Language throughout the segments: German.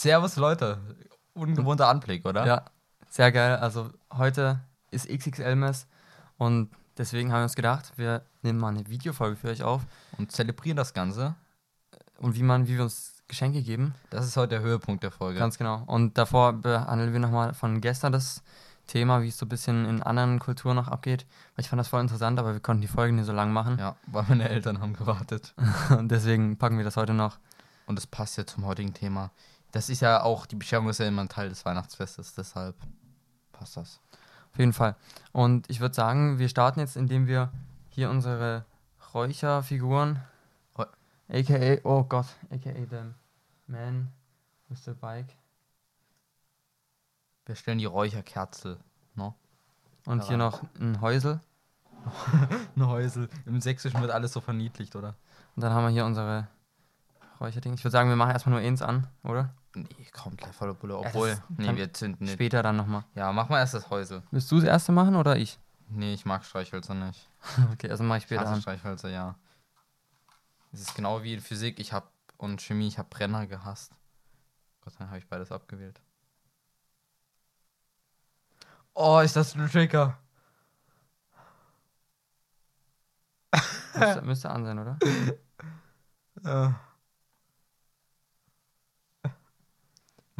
Servus Leute. Ungewohnter Anblick, oder? Ja, sehr geil. Also heute ist XXL-Mess und deswegen haben wir uns gedacht, wir nehmen mal eine Videofolge für euch auf Und zelebrieren das Ganze. und wie man, wie wir uns Geschenke geben. Das ist heute der Höhepunkt der Folge. Ganz genau. Und davor behandeln wir nochmal von gestern das Thema, wie es so ein bisschen in anderen Kulturen noch abgeht. Weil ich fand das voll interessant, aber wir konnten die Folge nicht so lang machen. ja, weil meine Eltern haben gewartet. Und deswegen packen wir das heute noch. Und es passt ja zum heutigen Thema. Das ist ja auch, die Bescherung ist ja immer ein Teil des Weihnachtsfestes, deshalb passt das. Auf jeden Fall. Und ich würde sagen, wir starten jetzt, indem wir hier unsere Räucherfiguren, Räu- aka, oh Gott, aka the man with the bike. Wir stellen die Räucherkerzel. No? Und hier noch ein Häusel. Ein Häusel. Im Sächsischen wird alles so verniedlicht, oder? Und dann haben wir hier unsere Räucherding. Ich würde sagen, wir machen erstmal nur eins an, oder? Nee, komm, gleich volle Bulle. Obwohl, ist- nee, wir zünden nicht. Später dann nochmal. Ja, mach mal erst das Häusel. Willst du das erste machen oder ich? Nee, ich mag Streichhölzer nicht. Okay, also mache ich Ich später hasse an. Streichhölzer, ja. Es ist genau wie in Physik. Ich habe und Chemie, ich habe Brenner gehasst. Gott sei Dank habe ich beides abgewählt. Oh, ist das ein Trigger? Müsste, müsste an sein, oder?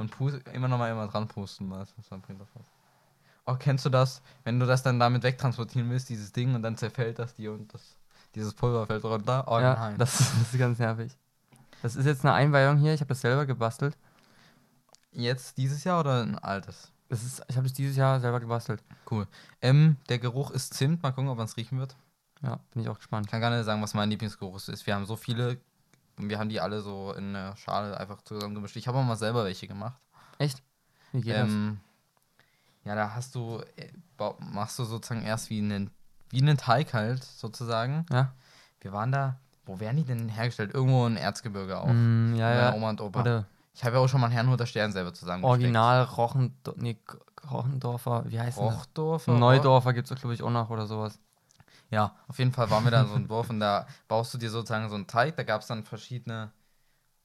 Man pustet immer noch mal immer dran pusten, was dann bringt das was. Oh, kennst du das? Wenn du das dann damit wegtransportieren willst, dieses Ding, und dann zerfällt das dir und das, dieses Pulver fällt runter? Oh ja, nein. das, das ist ganz nervig. Das ist jetzt eine Einweihung hier. Ich habe das selber gebastelt. Jetzt dieses Jahr oder ein altes? Das ist, ich habe es dieses Jahr selber gebastelt. Cool. Ähm, der Geruch ist Zimt. Mal gucken, ob man es riechen wird. Ja, bin ich auch gespannt. Ich kann gar nicht sagen, was mein Lieblingsgeruch ist. Wir haben so viele und wir haben die alle so in der Schale einfach zusammengemischt. Ich habe auch mal selber welche gemacht. Echt? Wie geht Ähm, ja, da hast du, äh, machst du sozusagen erst wie einen, wie einen Teig halt, sozusagen. das? Ja? Wir waren da, wo werden die denn hergestellt? Irgendwo in Erzgebirge auch. Mm, ja, ja. Oma und Opa. Oder Ich habe ja auch schon mal einen Herrnhuter Stern selber zusammen Original Rochen, nee, Rochendorfer, wie heißt das? Rochdorfer? Neudorfer gibt es, glaube ich, auch noch oder sowas. Ja, auf jeden Fall waren wir da in so einem Dorf und da baust du dir sozusagen so einen Teig. Da gab es dann verschiedene,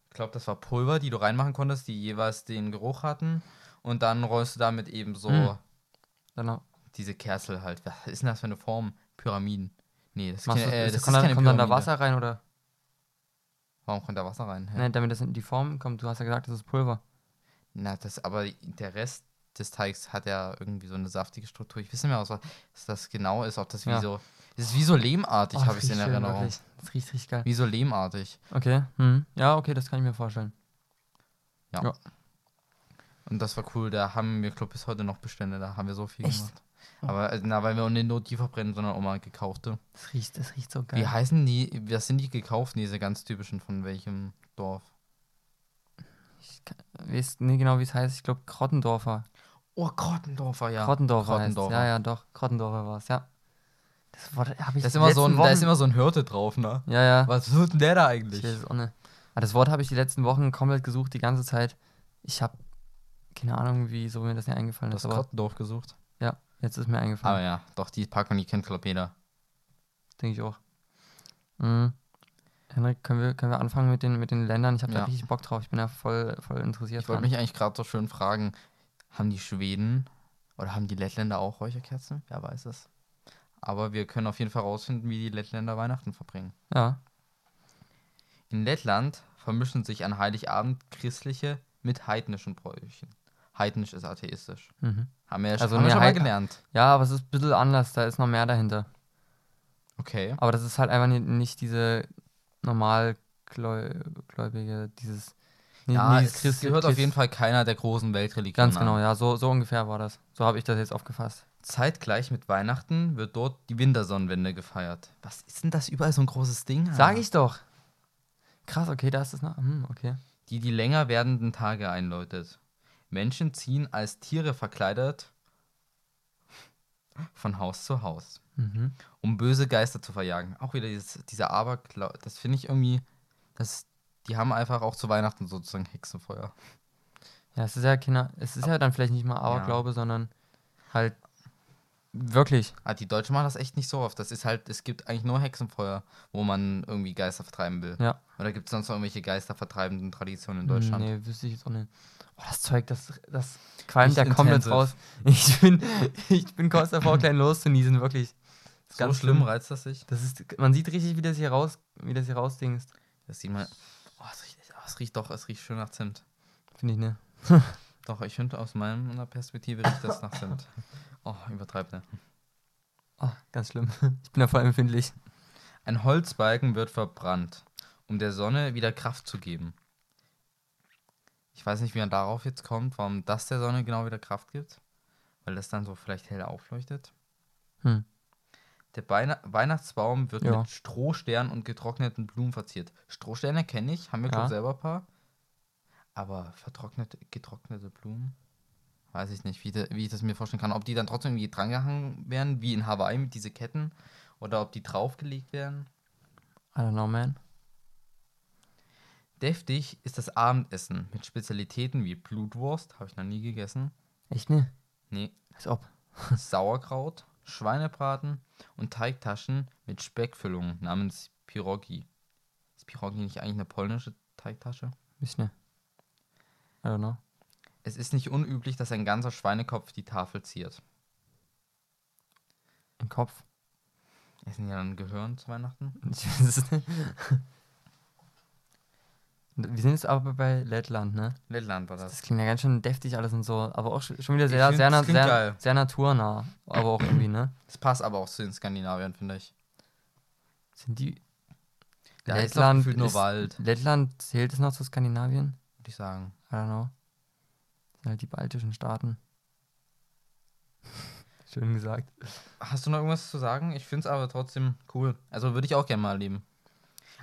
ich glaube, das war Pulver, die du reinmachen konntest, die jeweils den Geruch hatten. Und dann rollst du damit eben so Mm. Dann noch- diese Kerzel halt. Was ist denn das für eine Form? Pyramiden. Nee, das, ist machst du, äh, das das kommt, dann, kommt dann da. Wasser rein oder? Warum kommt da Wasser rein? Hä? Nein, damit das in die Form kommt. Du hast ja gesagt, das ist Pulver. Na, das, aber der Rest des Teigs hat ja irgendwie so eine saftige Struktur. Ich weiß nicht mehr, was was das genau ist. Ob das wie Ja. so. Es ist wie so lehmartig, Oh, habe ich es in Erinnerung. wirklich. Das riecht richtig geil. Wie so lehmartig. Okay. Hm. Ja, okay, das kann ich mir vorstellen. Und das war cool. Da haben wir, glaube bis heute noch Bestände. Da haben wir so viel Echt? gemacht. Aber äh, na, weil wir auch nicht nur die verbrennen, sondern auch mal gekaufte. Das riecht, das riecht so geil. Wie heißen die? Was sind die gekauften, diese ganz typischen von welchem Dorf? Ich kann, weiß nicht genau, wie es heißt. Ich glaube, Krottendorfer. Oh, Krottendorfer, ja. Krottendorfer heißt. Krottendorfer. Ja, ja, doch. Krottendorfer war es, ja. Das Wort habe ich Da ist, die immer so letzten ein, da ist Wochen- immer so ein Hirte drauf, ne? Ja, ja. Was tut denn der da Ich eigentlich? weiß es auch nicht. Aber das Wort habe ich die letzten Wochen komplett gesucht, die ganze Zeit. Ich habe keine Ahnung, wieso mir das nicht eingefallen Du ist. hast Aber Krottendorf gesucht. ja, jetzt ist mir Aber eingefallen. ja, doch, die Packung, die kennt, glaube jeder. Denke ich auch. Mhm. Henrik, können wir, können wir anfangen mit den, mit den Ländern? Ich habe Ja. da richtig Bock drauf. Ich bin ja voll, voll interessiert. Ich wollte mich eigentlich gerade so schön fragen, haben die Schweden oder haben die Lettländer auch Räucherkerzen? Wer weiß es. Aber wir können auf jeden Fall rausfinden, wie die Lettländer Weihnachten verbringen. Ja. In Lettland vermischen sich an Heiligabend christliche mit heidnischen Bräuchen. Heidnisch ist atheistisch. Mhm. Haben wir ja Also schon, schon mal gelernt. Ja, aber es ist ein bisschen anders. Da ist noch mehr dahinter. Okay. Aber das ist halt einfach nicht, nicht diese normalgläubige, dieses. Ja, nicht es dieses Christ- gehört auf Christ- jeden Fall keiner der großen Weltreligionen Ganz an. genau, ja, so, so ungefähr war das. So habe ich das jetzt aufgefasst. Zeitgleich mit Weihnachten wird dort die Wintersonnenwende gefeiert. Was ist denn das überall so ein großes Ding? Sag ich doch. Krass, okay, da ist es noch. Hm, okay. Die die länger werdenden Tage einläutet. Menschen ziehen als Tiere verkleidet von Haus zu Haus, Mhm. um böse Geister zu verjagen. Auch wieder dieses, dieser Aberglaube, das finde ich irgendwie, das, die haben einfach auch zu Weihnachten sozusagen Hexenfeuer. Ja, es ist ja Kinder, es ist ja dann vielleicht nicht mal Aberglaube, sondern halt Wirklich. Ah, die Deutschen machen das echt nicht so oft. Das ist halt, es gibt eigentlich nur Hexenfeuer, wo man irgendwie Geister vertreiben will. Ja. Oder gibt es sonst noch irgendwelche geistervertreibenden Traditionen in Deutschland? Nee, wüsste ich jetzt auch nicht. Oh, das Zeug, das, das qualmt ja komplett raus. Ich bin, ich bin kurz davor, klein loszunießen, wirklich. Das So schlimm reizt das sich. Das ist, man sieht richtig, wie das hier raus, wie das hier rausdingst. Das sieht man. Oh, es riecht, oh, es riecht doch, es riecht schön nach Zimt. Finde ich, ne? Doch, ich finde aus meiner Perspektive riecht das nach Zimt. Oh, übertreibt ne. Oh, ganz schlimm. Ich bin da voll empfindlich. Ein Holzbalken wird verbrannt, um der Sonne wieder Kraft zu geben. Ich weiß nicht, wie man darauf jetzt kommt, warum das der Sonne genau wieder Kraft gibt. Weil das dann so vielleicht hell aufleuchtet. Hm. Der Beina Weihnachtsbaum wird Ja. mit Strohsternen und getrockneten Blumen verziert. Strohsterne kenne ich, haben wir Ja. selber ein paar. Aber vertrocknete, getrocknete Blumen? Weiß ich nicht, wie, de, wie ich das mir vorstellen kann. Ob die dann trotzdem irgendwie drangehangen werden, wie in Hawaii mit diese Ketten. Oder ob die draufgelegt werden. I don't know, man. Deftig ist das Abendessen mit Spezialitäten wie Blutwurst, habe ich noch nie gegessen. Echt ne? Nee, Als ob. Sauerkraut, Schweinebraten und Teigtaschen mit Speckfüllung namens Pirogi. Ist Pirogi nicht eigentlich eine polnische Teigtasche? Ist ne? I don't know. Es ist nicht unüblich, dass ein ganzer Schweinekopf die Tafel ziert. Im Kopf. Essen die dann Gehirn zu Weihnachten? Wir sind jetzt aber bei Lettland, ne? Lettland war Das das. klingt ja ganz schön deftig alles und so, aber auch schon wieder sehr, sehr, sehr, geil. sehr naturnah. Aber auch irgendwie, ne? Das passt aber auch zu den Skandinaviern, finde ich. Sind die. Da ist doch gefühlt nur Wald, Lettland zählt es noch zu Skandinavien? würde ich sagen. I don't know. Halt die baltischen Staaten. Schön gesagt. Hast du noch irgendwas zu sagen? Ich finde es aber trotzdem cool. Also würde ich auch gerne mal erleben.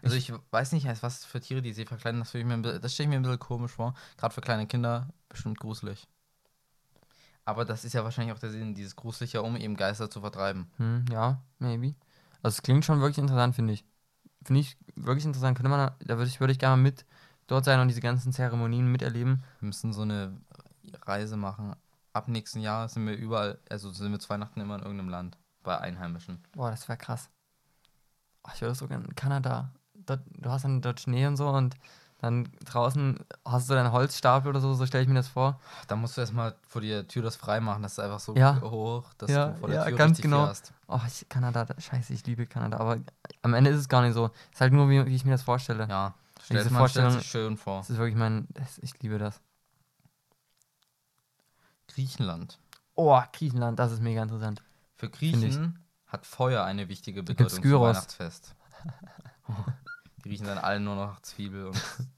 Also ich, weiß nicht, was für Tiere die See verkleiden, das, würd das stelle ich mir ein bisschen komisch vor. Gerade für kleine Kinder bestimmt gruselig. Aber das ist ja wahrscheinlich auch der Sinn, dieses Gruselige, um eben Geister zu vertreiben. Hm, ja, maybe. Also es klingt schon wirklich interessant, finde ich. Finde ich wirklich interessant. Könnte man, da würde ich, würde ich gerne mal mit dort sein und diese ganzen Zeremonien miterleben. Wir müssen so eine Reise machen. Ab nächsten Jahr sind wir überall, also sind wir zu Weihnachten immer in irgendeinem Land. Bei Einheimischen. Boah, das wäre krass. Oh, ich würde so gerne in Kanada. Dort, du hast dann dort Schnee und so und dann draußen hast du deinen Holzstapel oder so, so stelle ich mir das vor. Da musst du erstmal vor der Tür das freimachen. Das ist einfach so Ja. hoch, dass Ja, du vor der ja, Tür ganz genau. fährst. Oh, ich, Kanada, da, scheiße, ich liebe Kanada, aber am Ende ist es gar nicht so. Es ist halt nur, wie, wie ich mir das vorstelle. Ja, Diese stellt Vorstellung- sich schön vor. Das ist wirklich mein, das, ich liebe das. Griechenland. Oh, Griechenland, das ist mega interessant. Für. Griechen hat Feuer eine wichtige Bedeutung zum. Weihnachtsfest. Die riechen dann alle nur noch Zwiebel und.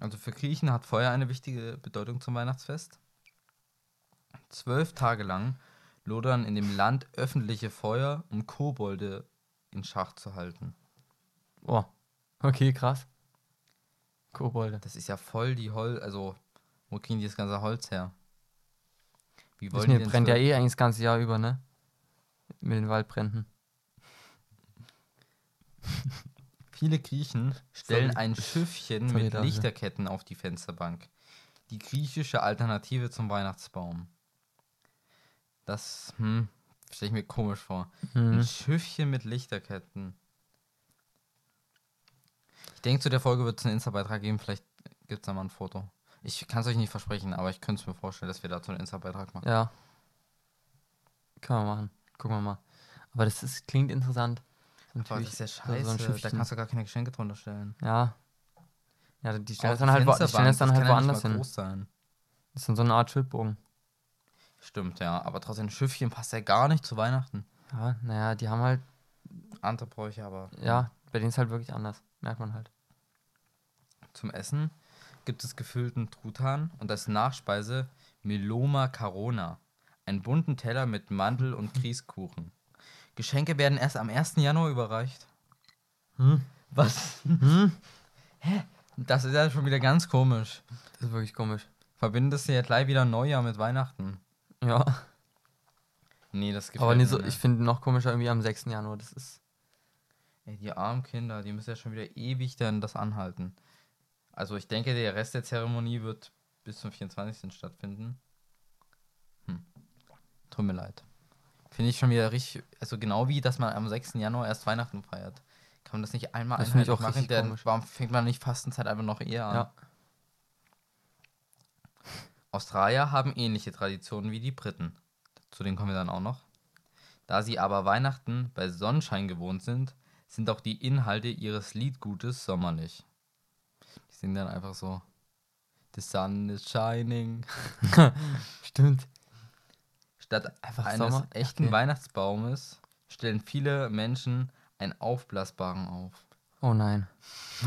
Also für Griechen hat Feuer eine wichtige Bedeutung zum Weihnachtsfest. Zwölf Tage lang lodern in dem Land öffentliche Feuer, um Kobolde in Schach zu halten. Oh, okay, krass. Kobolde. Das ist ja voll die Holz. Also, wo kriegen die das ganze Holz her? Wie Das wollen die mir denn brennt ja eh eigentlich das ganze Jahr über, ne? Mit den Waldbränden. Viele Griechen stellen Sorry. ein Schiffchen Sorry mit dafür. Lichterketten auf die Fensterbank. Die griechische Alternative zum Weihnachtsbaum. Das, hm, stelle ich mir komisch vor. Ein Hm. Schiffchen mit Lichterketten. Ich denke, zu der Folge wird es einen Insta-Beitrag geben. Vielleicht gibt es da mal ein Foto. Ich kann es euch nicht versprechen, aber ich könnte es mir vorstellen, dass wir dazu einen Insta-Beitrag machen. Ja. Können wir machen. Gucken wir mal. Aber das ist, klingt interessant. Aber das Natürlich ist ja so- so ein scheiße. da kannst du gar keine Geschenke drunter stellen. Ja. Ja, die stellen es dann halt, die stellen dann halt ja woanders hin. groß sein. Das ist dann so eine Art Schildbogen. Stimmt, ja. Aber trotzdem, ein Schiffchen passt ja gar nicht zu Weihnachten. Ja, naja, die haben halt, Andere Bräuche, aber ja, bei denen ist halt wirklich anders. Merkt man halt. zum Essen gibt es gefüllten Truthahn und als Nachspeise Meloma Carona. Einen bunten Teller mit Mandel- und Grießkuchen. Geschenke werden erst am 1. Januar überreicht. Hm? Was? Hm? Das ist ja schon wieder ganz komisch. Das ist wirklich komisch. Verbindest du ja gleich wieder Neujahr mit Weihnachten. Ja. Nee, das gefällt Aber nicht mir so, ich finde noch komischer irgendwie am 6. Januar. Das ist. Ey, die armen Kinder, die müssen ja schon wieder ewig dann das anhalten. Also ich denke, der Rest der Zeremonie wird bis zum 24. stattfinden. Hm. Tut mir leid. Finde ich schon wieder richtig, also genau wie, dass man am 6. Januar erst Weihnachten feiert. Kann man das nicht einmal Das einheitlich Dann, komisch. warum fängt man nicht Fastenzeit einfach noch eher an? Ja. Australier haben ähnliche Traditionen wie die Briten. Zu denen kommen wir dann auch noch. Da sie aber Weihnachten bei Sonnenschein gewohnt sind, sind auch die Inhalte ihres Liedgutes sommerlich. Singen dann einfach so: The sun is shining. Stimmt. Statt Einfach eines Sommer? echten Okay. Weihnachtsbaumes stellen viele Menschen einen aufblasbaren auf. Oh nein.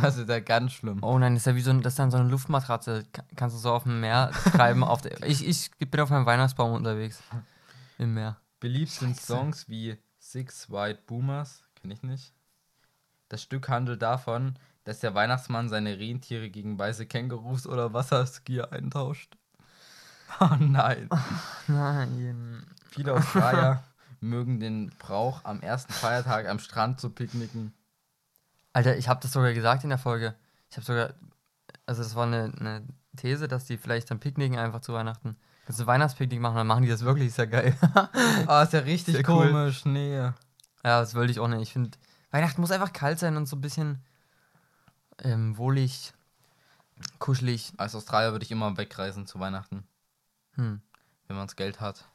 Das ist ja ganz schlimm. Oh nein, das ist ja wie so ein, das dann so eine Luftmatratze. Ka- Kannst du so auf dem Meer treiben. auf der, ich, ich bin auf meinem Weihnachtsbaum unterwegs. Im Meer. Beliebt sind. Songs wie Six White Boomers, kenne ich nicht. Das Stück handelt davon, dass der Weihnachtsmann seine Rentiere gegen weiße Kängurus oder Wasserskier eintauscht. Oh nein. Nein. Viele Australier mögen den Brauch, am ersten Feiertag am Strand zu picknicken. Alter, ich habe das sogar gesagt in der Folge. Ich habe sogar, also das war eine, eine These, dass die vielleicht dann picknicken einfach zu Weihnachten. Kannst du Weihnachtspicknick machen, dann machen die das wirklich, ist ja geil. Ah, ist ja richtig Sehr cool. komisch. Nee. ja, das wollte ich auch nicht. Ich finde, Weihnachten muss einfach kalt sein und so ein bisschen ähm, wohlig, kuschelig. Als Australier würde ich immer wegreisen zu Weihnachten, Hm. wenn man das Geld hat.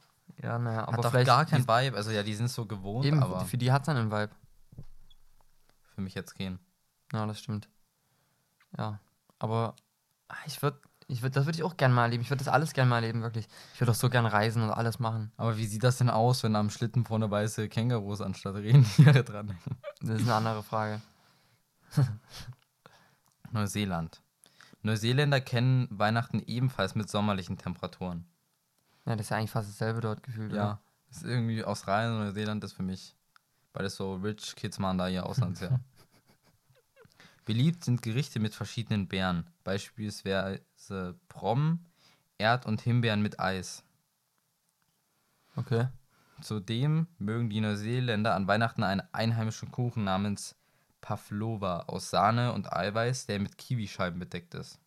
Ja, naja, Hat aber doch vielleicht gar kein die- Vibe. Also ja, die sind so gewohnt, Eben, aber für die hat es dann einen Vibe. für mich jetzt gehen. Ja, das stimmt. Ja, aber ah, ich würde, ich würd, das würde ich auch gerne mal erleben. Ich würde das alles gerne mal erleben, wirklich. Ich würde auch so gerne reisen und alles machen. Aber wie sieht das denn aus, wenn am Schlitten vorne weiße Kängurus anstatt Rentiere dran hängen? Das ist eine andere Frage. Neuseeland. Neuseeländer kennen Weihnachten ebenfalls mit sommerlichen Temperaturen. Ja, das ist ja eigentlich fast dasselbe dort gefühlt. Ja. oder? Das ist irgendwie Australien und Neuseeland ist für mich. Weil das so Rich Kids machen da ihr Auslandsjahr. Beliebt sind Gerichte mit verschiedenen Beeren. Beispielsweise Prom, Erd- und Himbeeren mit Eis. Okay. Zudem mögen die Neuseeländer an Weihnachten einen einheimischen Kuchen namens Pavlova aus Sahne und Eiweiß, der mit Kiwischeiben bedeckt ist.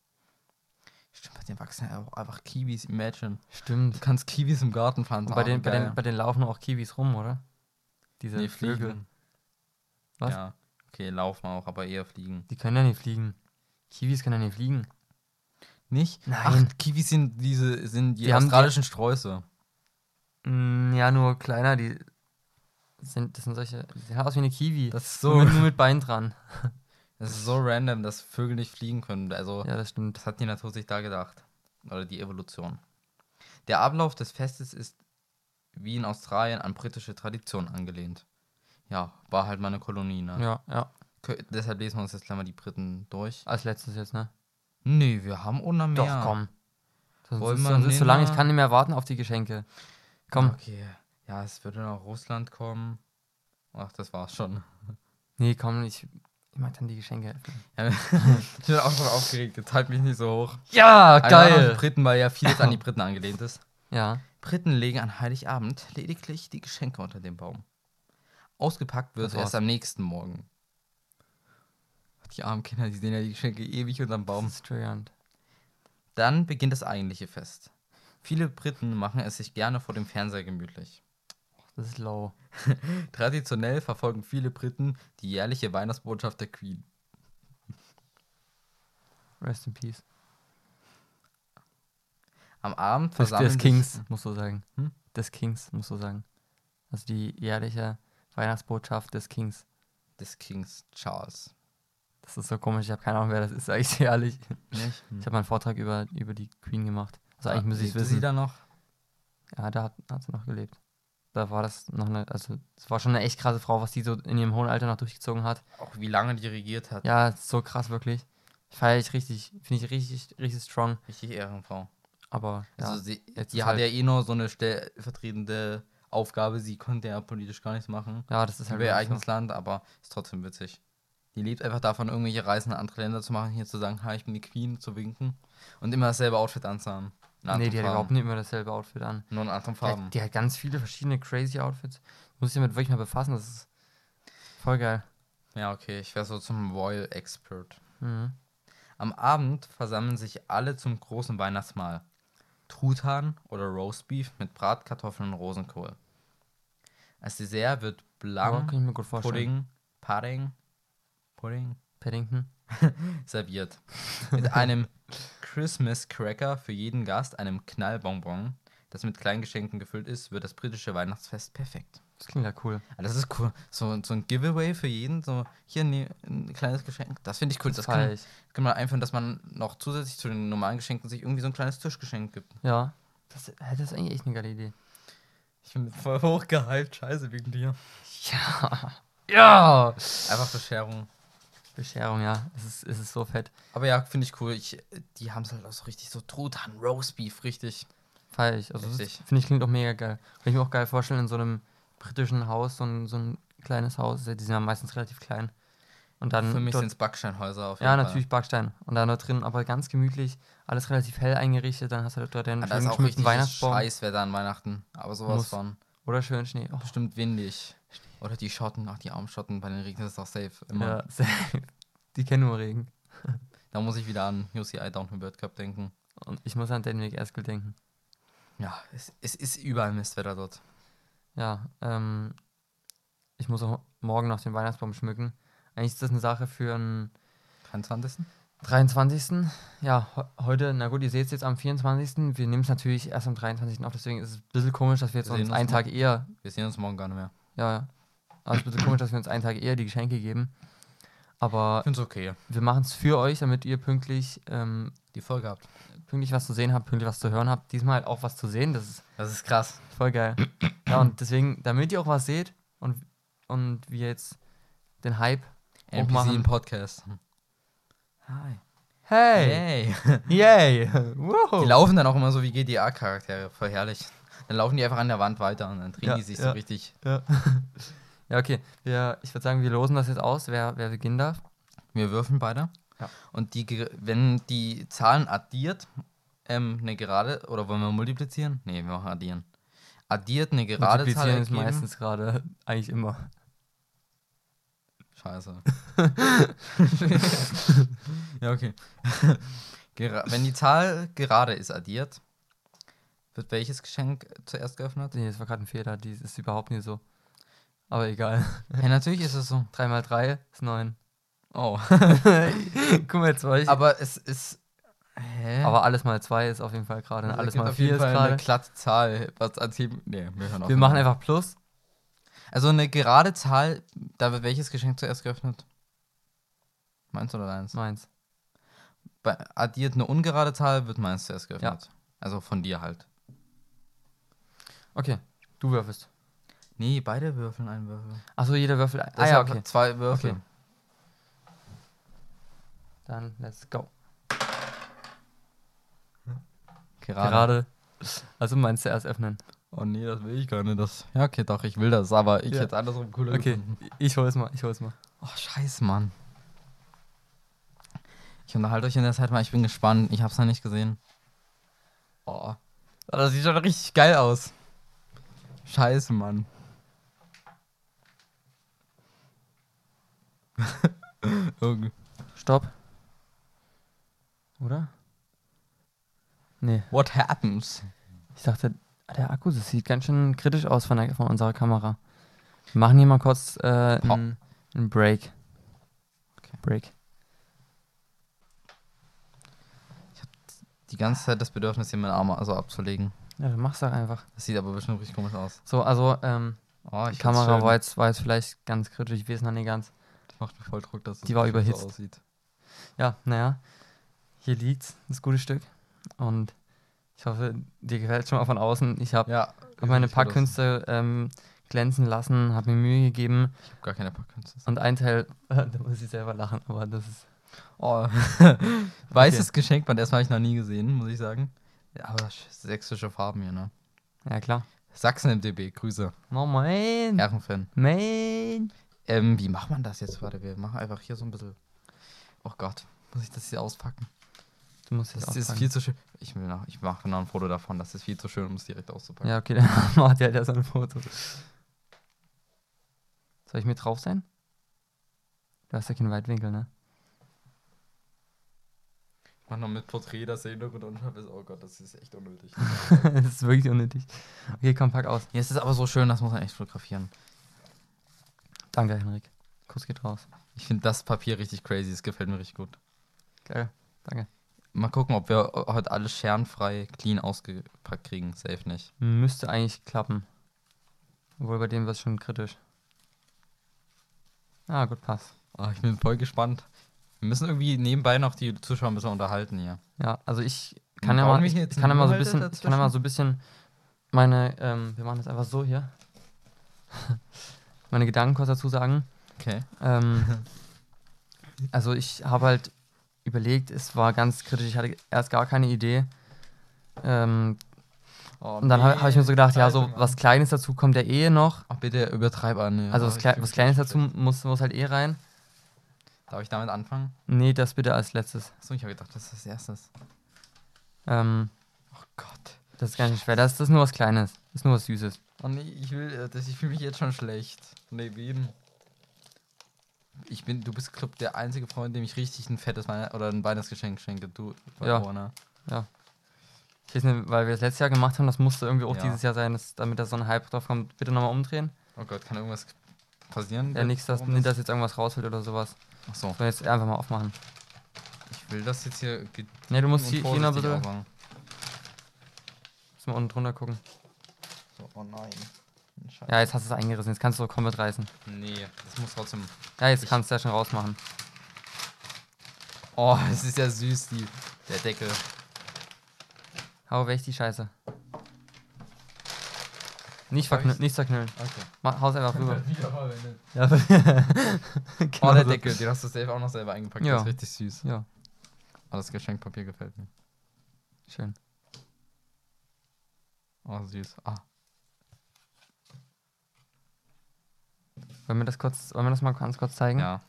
Stimmt, bei den wachsen ja auch einfach Kiwis, imagine. Stimmt. Du kannst Kiwis im Garten fahren. Bei den, bei, den, bei den laufen auch Kiwis rum, oder? Diese nee, Vögel. fliegen. Was? Ja, okay, laufen auch, aber eher fliegen. Die können ja nicht fliegen. Kiwis können ja nicht fliegen. Nicht? Nein. Ach, Kiwis sind diese, sind die, Die haben die- australischen Sträuße. Mm, ja, nur kleiner, die sind, das sind solche, die sehen aus wie eine Kiwi. Das ist Nur so, mit, nur mit Bein dran. das ist so random, dass Vögel nicht fliegen können. Also, Ja, das stimmt. Das hat die Natur sich da gedacht. Oder die Evolution. Der Ablauf des Festes ist wie in Australien an britische Tradition angelehnt. Ja, war halt mal eine Kolonie, ne? Ja, ja. Kö- Deshalb lesen wir uns jetzt gleich mal die Briten durch. Als letztes jetzt, ne? Nee, wir haben ohne mehr. Doch, komm. Sonst Wollen ist, wir sonst ist so lange, ich kann nicht mehr warten auf die Geschenke. Komm. Okay. Ja, es würde noch Russland kommen. Ach, das war's schon. Nee, komm, ich, ich mag dann die Geschenke. Ja, ich bin auch schon aufgeregt. Jetzt halt mich nicht so hoch. Ja, Einmal noch Die Briten, weil ja vieles an die Briten angelehnt ist. Ja. Briten legen an Heiligabend lediglich die Geschenke unter den Baum. Ausgepackt wird Das erst am nächsten Morgen. Die armen Kinder, die sehen ja die Geschenke ewig unterm Das Baum. ist triggernd. Dann beginnt das eigentliche Fest. Viele Briten machen es sich gerne vor dem Fernseher gemütlich. Das ist low. Traditionell verfolgen viele Briten die jährliche Weihnachtsbotschaft der Queen. Rest in peace. Am Abend Des, versammeln des sich- Kings, musst du sagen. Hm? Des Kings, musst du sagen. Also die jährliche Weihnachtsbotschaft des Kings. des Kings Charles. Das ist so komisch, ich habe keine Ahnung, wer das ist, ich dir ehrlich. Nicht? Ich habe mal einen Vortrag über, über die Queen gemacht. Also eigentlich Ah, müsste ich es lebte wissen. sie da noch? Ja, da hat, hat sie noch gelebt. Da war das noch eine, also es war schon eine echt krasse Frau, was die so in ihrem hohen Alter noch durchgezogen hat. Auch wie lange die regiert hat. Ja, so krass wirklich. Feiere ich richtig, finde ich richtig, richtig strong. Richtig Ehrenfrau. Aber ja, Also sie, die hat halt- ja eh nur so eine stellvertretende Aufgabe. Sie konnte ja politisch gar nichts machen. ja, das ist halt Über ihr eigenes Land, aber ist trotzdem witzig. Die lebt einfach davon, irgendwelche Reisen in andere Länder zu machen, hier zu sagen, hi, ich bin die Queen, zu winken und immer dasselbe Outfit anzuhaben. Nee, die hat Farben. überhaupt nicht immer dasselbe Outfit an. Nur in anderen Die Farben. hat, die hat ganz viele verschiedene crazy Outfits. Muss ich damit wirklich mal befassen, das ist voll geil. Ja, okay, ich wäre so zum Royal Expert. Mhm. Am Abend versammeln sich alle zum großen Weihnachtsmahl. Truthahn oder Roastbeef mit Bratkartoffeln und Rosenkohl. Als Dessert wird Ja, Blanc, vorstellen. Pudding, Pudding, Pudding Paddington. serviert. Mit einem Christmas Cracker für jeden Gast, einem Knallbonbon, das mit kleinen Geschenken gefüllt ist, wird das britische Weihnachtsfest perfekt. Das klingt ja cool. Ah, Das ist cool. So, so ein Giveaway für jeden, so hier ne, ein kleines Geschenk. Das finde ich cool. Das, feier kann, ich. kann man einführen, dass man noch zusätzlich zu den normalen Geschenken sich irgendwie so ein kleines Tischgeschenk gibt. Ja. Das, das ist eigentlich echt eine geile Idee. Ich bin voll hochgehypt. Scheiße wegen dir. Ja. Ja. Einfach Bescherung. Bescherung, ja. Es ist, es ist so fett. Aber ja, finde ich cool. Ich, die haben es halt auch so richtig so Truthahn, Roastbeef, richtig. Feier ich. Also, finde ich klingt auch mega geil. Kann ich mir auch geil vorstellen, in so einem britischen Haus, so ein, so ein kleines Haus. Die sind ja meistens relativ klein. Und dann. Für mich sind es Backsteinhäuser auf Ja, Fall. natürlich Backstein. Und da dort drin, aber ganz gemütlich, alles relativ hell eingerichtet. Dann hast du dort den Ah, da ist schön auch geschmückten richtig Weihnachtsbaum. Scheißwetter an Weihnachten. Aber sowas Muss. von. Oder schön Schnee. Oh, Bestimmt windig. Oder die Schotten, ach die armen Schotten, bei den regnet es auch safe. Immer. ja, safe. Die kennen nur Regen. Da muss ich wieder an UCI Downhill World Cup denken. Und ich muss an Denwick Eskel denken. Ja, es, es ist überall Mistwetter dort. Ja, ähm, ich muss auch morgen noch den Weihnachtsbaum schmücken. Eigentlich ist das eine Sache für einen 23. 23. Ja, he- heute, na gut, ihr seht es jetzt am 24. Wir nehmen es natürlich erst am 23. auf, deswegen ist es ein bisschen komisch, dass wir jetzt Wir uns einen Tag eher, Wir sehen uns morgen gar nicht mehr. ja, ja. Aber es ist ein bisschen komisch, dass wir uns einen Tag eher die Geschenke geben. Aber Ich okay. wir machen es für euch, damit ihr pünktlich, ähm, Die Folge habt. pünktlich was zu sehen habt, pünktlich was zu hören habt. Diesmal halt auch was zu sehen, das ist Das ist krass. voll geil. ja, und deswegen, damit ihr auch was seht und, und wir jetzt den Hype NPC machen. im Podcast. Hi. Hey! Hey. Yay! Wow! Die laufen dann auch immer so wie GTA-Charaktere. Voll herrlich. Dann laufen die einfach an der Wand weiter und dann drehen Ja, die sich ja. so richtig. Ja. ja, okay. Wir, ich würde sagen, wir losen das jetzt aus, wer, wer beginnen darf. Wir würfeln beide. Ja. Und die, wenn die Zahlen addiert, ähm, eine gerade, oder wollen wir multiplizieren? Nee, wir machen addieren. Addiert eine gerade Zahl Multiplizieren ist meistens gerade eigentlich immer. Scheiße. ja, okay. Gera wenn die Zahl gerade ist addiert, wird welches Geschenk zuerst geöffnet? Nee, das war gerade ein Fehler, die ist überhaupt nicht so. Aber egal. Ja, natürlich ist es so. 3 mal 3 ist 9. Oh. Guck mal, jetzt war ich. Aber es ist. Hä? Aber alles mal 2 ist auf jeden Fall gerade. Also alles mal auf 4 jeden ist Fall eine gerade. glatte Zahl. Was erzählen. Nee, wir hören auf. Wir machen einfach Plus. Also eine gerade Zahl, da wird welches Geschenk zuerst geöffnet? Meins oder deins? Meins. Bei addiert eine ungerade Zahl, wird meins zuerst geöffnet. Also von dir halt. Okay, du würfelst. Nee, beide würfeln einen Würfel. Achso, jeder Würfel. Ah ja, okay. Zwei Würfel. Okay. Dann let's go. Gerade. Gerade. Also meinst du erst öffnen. Oh nee, das will ich gar nicht. Das ja, okay, doch, ich will das, aber ich Ja. hätte andersrum cooler Okay, gefunden. ich hol's mal, ich hol's mal. Oh, scheiße, Mann. Ich unterhalte euch in der Zeit mal, ich bin gespannt. Ich hab's noch nicht gesehen. Oh. Oh, Das sieht schon richtig geil aus. Scheiße, Mann. Okay. Stopp. Oder? Nee, What happens? ich dachte, der Akku, das sieht ganz schön kritisch aus von, der, von unserer Kamera. Wir machen hier mal kurz äh, einen einen Break. Okay. Break. Die ganze Zeit das Bedürfnis, hier meinen Arm also abzulegen. Ja, dann mach's doch einfach. Das sieht aber bestimmt richtig komisch aus. So, also, ähm, Oh, die ich Kamera war jetzt, war jetzt vielleicht ganz kritisch, ich weiß noch nicht ganz. Das macht mir voll Druck, dass es Die war überhitzt. So aussieht. Ja, naja, hier liegt's, das gute Stück. Und ich hoffe, dir gefällt schon mal von außen. Ich habe Ja. hab meine das- Packkünste ähm, glänzen lassen, habe mir Mühe gegeben. Ich habe gar keine Packkünste. Und ein Teil, da muss ich selber lachen, aber das ist. Oh. Weißes Geschenkband, erstmal habe ich noch nie gesehen, muss ich sagen. Ja, aber sch- sächsische Farben hier, ne? Ja, klar. Sachsen MDB, Grüße. Oh mein. Ehrenfan. Mein. Ähm, wie macht man das jetzt? Warte, wir machen einfach hier so ein bisschen. Oh Gott, muss ich das hier auspacken? Du musst jetzt Das ist viel zu schön. Ich, will noch, ich mache noch ein Foto davon, das ist viel zu schön, um es direkt auszupacken. Ja, okay, dann macht ja der so ein Foto. Soll ich mit drauf sein? Du hast ja keinen Weitwinkel, ne? Mach noch mit Porträt, dass der Hintergrund unscharf ist. Oh Gott, das ist echt unnötig. das ist wirklich unnötig. Okay, komm, pack aus. Ja, es ist aber so schön, das muss man echt fotografieren. Danke, Henrik. Kuss geht raus. Ich finde das Papier richtig crazy, es gefällt mir richtig gut. Geil. Danke. Mal gucken, ob wir heute alles scherenfrei clean ausgepackt kriegen. Safe nicht. Müsste eigentlich klappen. Obwohl bei dem wird es schon kritisch. Ah, gut, passt. Ah, ich bin voll gespannt. Wir müssen irgendwie nebenbei noch die Zuschauer ein bisschen unterhalten hier. Ja, also ich kann ja mal, ich jetzt kann ja mal so ein bisschen, ich kann ja mal so ein bisschen meine, ähm, wir machen das einfach so hier. meine Gedanken kurz dazu sagen. Okay. Ähm, also ich habe halt überlegt, es war ganz kritisch, ich hatte erst gar keine Idee. Ähm, Oh, und dann habe hab ich mir so gedacht, ja, so was Kleines dazu kommt ja eh noch. Ach, bitte übertreib an. ja. Also was, fühl was Kleines dazu muss, muss halt eh rein. Darf ich damit anfangen? Nee, das bitte als letztes. Achso, ich habe gedacht, das ist das erstes. Ähm, Oh Gott. das ist gar nicht schwer. Das, das ist nur was Kleines. Das ist nur was Süßes. Oh nee, ich will, äh, das, ich fühle mich jetzt schon schlecht. Nee, wen? Ich bin, du bist, glaub, der einzige Freund, dem ich richtig ein fettes Weihnachts- oder ein Weihnachtsgeschenk schenke. Du, Ja. Corona. Ich weiß nicht, weil wir das letztes Jahr gemacht haben, das musste irgendwie auch Ja. dieses Jahr sein, dass, damit da so ein Hype drauf kommt. Bitte nochmal umdrehen. Oh Gott, kann irgendwas passieren? Ja, nichts, dass, nicht, dass jetzt irgendwas rausfällt oder sowas. Achso, So, jetzt einfach mal aufmachen. ich will das jetzt hier. Ne, du musst und hier, noch bisschen. aufmachen. Muss mal unten drunter gucken. So, oh nein. Scheiße. Ja, jetzt hast du es eingerissen. Jetzt kannst du komplett reißen. Nee, das muss trotzdem. Ja, jetzt Ich- kannst du ja schon rausmachen. Oh, es ist ja süß, die, der Deckel. Hau weg die Scheiße. Nicht, verknü nicht zerknüllen. Okay. Mach, hau's einfach rüber. ja, Oh, genau der so. Deckel, den hast du safe auch noch selber eingepackt. Ja. Das ist richtig süß. Ja, Oh, das Geschenkpapier gefällt mir. schön. Oh, süß. Ah, Wollen wir das kurz, wollen wir das mal ganz kurz zeigen? ja.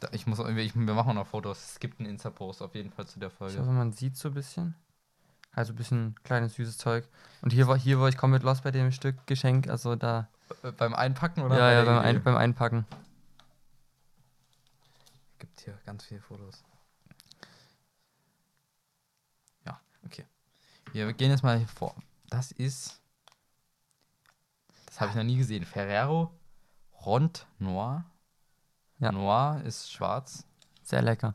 Da, ich muss ich, wir machen noch Fotos. Es gibt einen Insta-Post auf jeden Fall zu der Ich Folge. hoffe, man sieht so ein bisschen. Also ein bisschen kleines, süßes Zeug. Und hier war, hier war ich komplett lost bei dem Stück Geschenk. Also da. Äh, beim Einpacken oder? ja, ja, beim? Ein, beim Einpacken. Gibt hier ganz viele Fotos. Ja, okay. Wir gehen jetzt mal hier vor. Das ist. Das habe ich noch nie gesehen. Ferrero Rond Noir. Ja. Noir ist schwarz. Sehr lecker.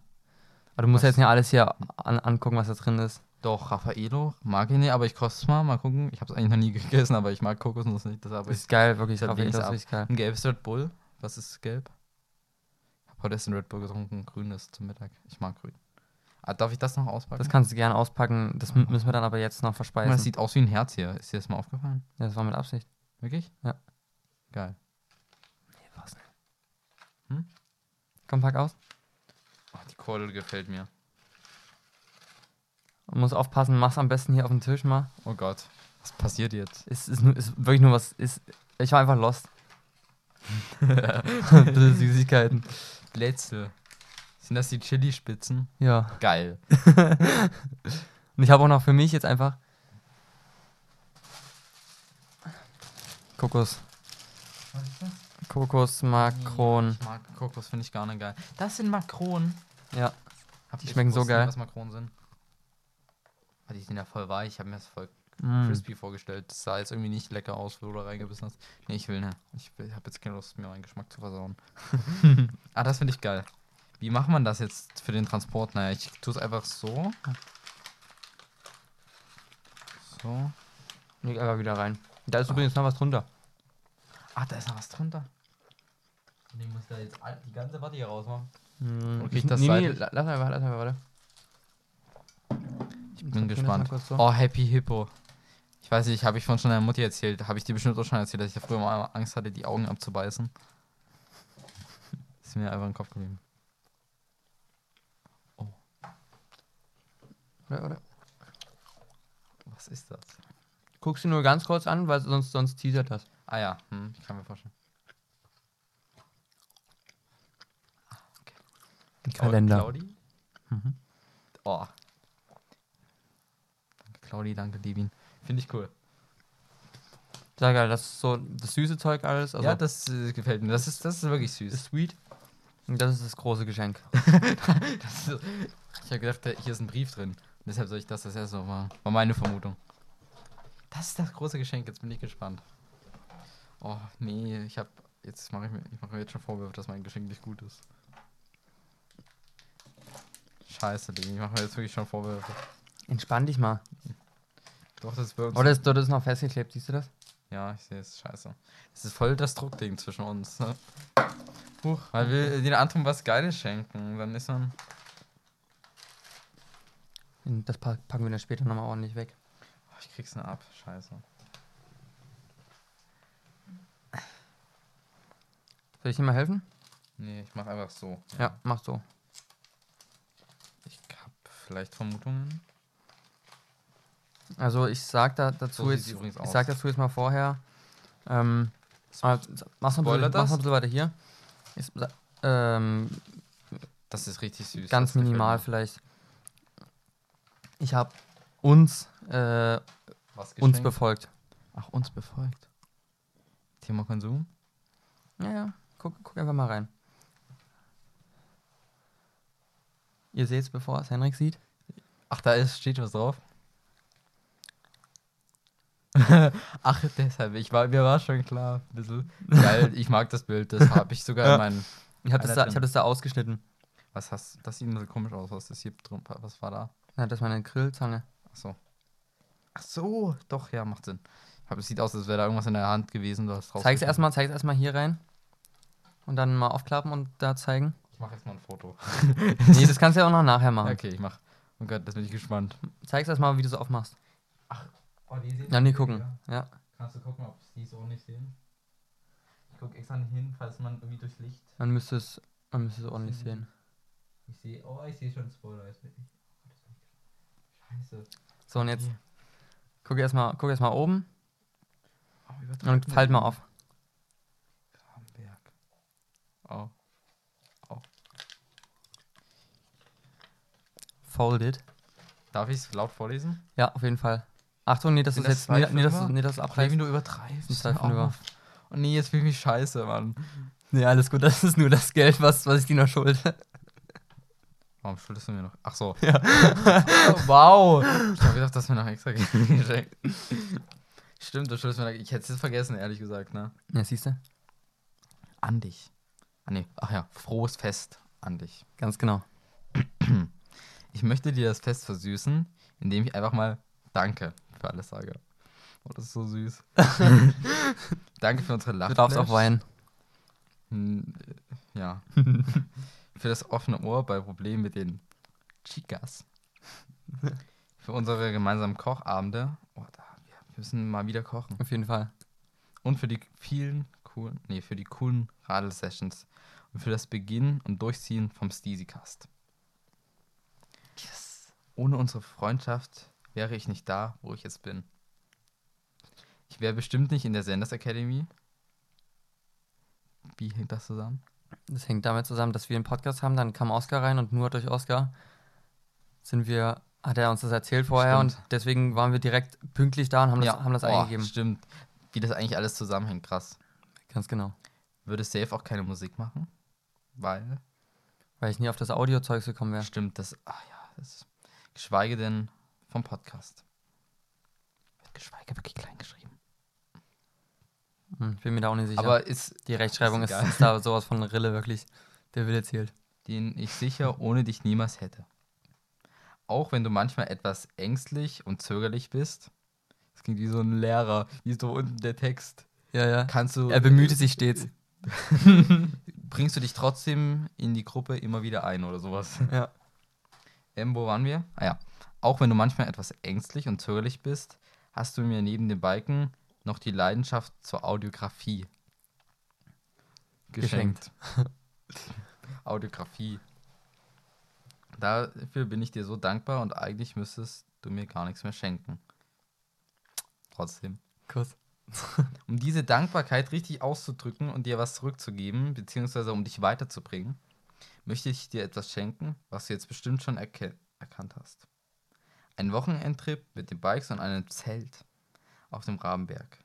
Aber du musst Was? jetzt nicht alles hier an, angucken, was da drin ist. Doch, Raffaello mag ich nicht, aber ich koste es mal. Mal gucken. Ich habe es eigentlich noch nie gegessen, aber ich mag Kokosnuss nicht. Das ich ist geil, wirklich. Raffaello, Das ist richtig geil. Ein gelbes Red Bull. Was ist gelb? Ich habe heute erst ein Red Bull getrunken. Grünes zum Mittag. Ich mag grün. Ah, darf ich das noch auspacken? Das kannst du gerne auspacken. Das mü- müssen wir dann aber jetzt noch verspeisen. das sieht aus wie ein Herz hier. Ist dir das mal aufgefallen? ja, das war mit Absicht. Wirklich? Ja. Geil. Hm? Komm, pack aus. Ach, die Kordel gefällt mir. Man muss aufpassen, mach's am besten hier auf dem Tisch mal. Oh Gott. Was passiert jetzt? Es ist, ist wirklich nur was. Ist, ich war einfach lost. Bisschen Süßigkeiten. Blätzel. Sind das die Chili-Spitzen? Ja. Geil. Und ich habe auch noch für mich jetzt einfach Kokos. Kokos, Makron. Ich mag Kokos, finde ich gar nicht geil. Das sind Makronen. Ja. Habt Die schmecken so geil. Was Makronen sind? Ah, die sind ja voll weich. Ich habe mir das voll Mm. crispy vorgestellt. Das sah jetzt irgendwie nicht lecker aus, wo du da reingebissen hast. Nee, ich will ne. Ich, habe jetzt keine Lust, mir meinen Geschmack zu versauen. ah, das finde ich geil. Wie macht man das jetzt für den Transport? Naja, ich tue es einfach so. So. Leg einfach wieder rein. Da ist übrigens noch was drunter. Ah, da ist noch was drunter. Und ich muss da jetzt all- die ganze Watte hier rausmachen. Mm. Okay, das nee, nee, Seite- lass einfach, lass einfach, warte. Ich bin gespannt. Oh, Happy Hippo. Ich weiß nicht, habe ich von schon deiner Mutti erzählt. Habe ich dir bestimmt auch schon erzählt, dass ich da früher mal Angst hatte, die Augen abzubeißen. Ist mir einfach im Kopf geblieben. Oder, oder? Was ist das? Guck sie nur ganz kurz an, weil sonst, sonst teasert das. Ah ja, hm, ich kann mir vorstellen. Ah, okay. Ein Kalender. Claudi? Mhm. Oh. Danke, Claudi, danke, Devin. Finde ich cool. Sehr geil, das ist so das süße Zeug alles. Also ja, das äh, gefällt mir. Das ist, das ist wirklich süß. ist sweet. Und das ist das große Geschenk. Das ist Ich habe gedacht, hier ist ein Brief drin. Deshalb soll ich das das erste Mal. War meine Vermutung. Das ist das große Geschenk, jetzt bin ich gespannt. Oh, nee, ich habe Jetzt mache ich mir, ich mache mir jetzt schon Vorwürfe, dass mein Geschenk nicht gut ist. Scheiße, Ding, ich mache mir jetzt wirklich schon Vorwürfe. Entspann dich mal. Doch, das uns. Oder ist, dort ist noch festgeklebt, siehst du das? Ja, ich sehe es, scheiße. Es ist voll das Druckding zwischen uns. Ne? Huch, weil wir den anderen was Geiles schenken. Dann ist man. Das packen wir dann später nochmal ordentlich weg. Oh, ich krieg's nur ab, scheiße. Soll ich dir mal helfen? Nee, ich mach einfach so. Ja, ja mach so. Ich vielleicht Vermutungen. Also ich sag da dazu so jetzt, ich sag dazu jetzt mal vorher, ähm, äh, noch ein bisschen weiter hier. Ist, ähm, das ist richtig süß. Ganz minimal vielleicht. Ich habe uns, äh, uns befolgt. Ach, uns befolgt. Thema Konsum? Ja, ja. Guck, guck einfach mal rein. Ihr seht es, bevor es Henrik sieht. Ach, da ist, steht was drauf. Ach, deshalb. Ich war, mir war schon klar. Ein bisschen. Geil, ich mag das Bild. Das habe ich sogar ja. in meinen. Ich habe das, da, hab das da ausgeschnitten. Was hast Das sieht so komisch aus. Was ist hier drin? Was war da? Ja, das ist meine Grillzange. Ach so. Ach so. Doch, ja, macht Sinn. Es sieht aus, als wäre da irgendwas in der Hand gewesen. Du hast zeig's erstmal erst hier rein und dann mal aufklappen und da zeigen? Ich mache jetzt mal ein Foto. nee, das kannst du ja auch noch nachher machen. Okay, ich mach. Oh Gott, das bin ich gespannt. Zeig's erst mal, wie du es aufmachst. Ach, oh, die sehen Ja, nee, gucken. Ja. Kannst du gucken, ob die so nicht sehen? Ich gucke extra hin, falls man irgendwie durch Licht. Man müsste es, man müsste es ordentlich sehen. Ich sehe, oh, ich sehe schon Spoiler. Scheiße. So, und jetzt guck erstmal guck erst oben. Oh, und fall mal auf. Oh. Oh. Folded. Darf ich es laut vorlesen? Ja, auf jeden Fall. Achtung, nee, das ist jetzt. Nee, nee, das, nee, das ist abreißen. du übertreibst. Ist über. Oh nee, jetzt fühle ich mich scheiße, Mann. Nee, alles gut, das ist nur das Geld, was, was ich dir noch schulde. Warum schuldest du mir noch? Ach so. Ja. wow. Ich habe gedacht, dass mir noch extra geschenkt. Stimmt, du schuldest mir noch. Ich hätte es vergessen, ehrlich gesagt, ne? Ja, siehst du? An dich. Ah, nee. Ach ja, frohes Fest an dich. Ganz genau. Ich möchte dir das Fest versüßen, indem ich einfach mal Danke für alles sage. Oh, das ist so süß. Danke für unsere Lache. Du darfst auch weinen. Hm, ja. für das offene Ohr bei Problemen mit den Chicas. für unsere gemeinsamen Kochabende. Oh, da, wir müssen mal wieder kochen. Auf jeden Fall. Und für die vielen coolen, nee, für die coolen Radl-Sessions und für das Beginn und Durchziehen vom Steezycast. Yes. Ohne unsere Freundschaft wäre ich nicht da, wo ich jetzt bin. Ich wäre bestimmt nicht in der Senders Academy. Wie hängt das zusammen? Das hängt damit zusammen, dass wir einen Podcast haben, dann kam Oscar rein und nur durch Oscar sind wir, hat er uns das erzählt vorher stimmt. und deswegen waren wir direkt pünktlich da und haben, ja. das, haben das oh, eingegeben. Stimmt. Wie das eigentlich alles zusammenhängt, krass. Ganz genau. Würde Safe auch keine Musik machen? Weil? Weil ich nie auf das Audio-Zeug gekommen wäre. Stimmt, das, ach ja, das, geschweige denn vom Podcast. Wird geschweige wirklich klein geschrieben. Hm, bin mir da auch nicht sicher. Aber ist. Die Rechtschreibung ist, ist, da sowas von Rille, wirklich. Der Wille zählt. Den ich sicher ohne dich niemals hätte. Auch wenn du manchmal etwas ängstlich und zögerlich bist. Das klingt wie so ein Lehrer. Wie so unten der Text. Ja, ja. Kannst du. Er bemühte sich stets. Bringst du dich trotzdem in die Gruppe immer wieder ein oder sowas? Ja. Ähm, wo waren wir? Ah ja. Auch wenn du manchmal etwas ängstlich und zögerlich bist, hast du mir neben dem Biken noch die Leidenschaft zur Audiografie geschenkt. geschenkt. Audiografie. Dafür bin ich dir so dankbar und eigentlich müsstest du mir gar nichts mehr schenken. Trotzdem. Kuss. um diese Dankbarkeit richtig auszudrücken und dir was zurückzugeben, beziehungsweise um dich weiterzubringen, möchte ich dir etwas schenken, was du jetzt bestimmt schon erkannt hast. Ein Wochenendtrip mit den Bikes und einem Zelt auf dem Rabenberg.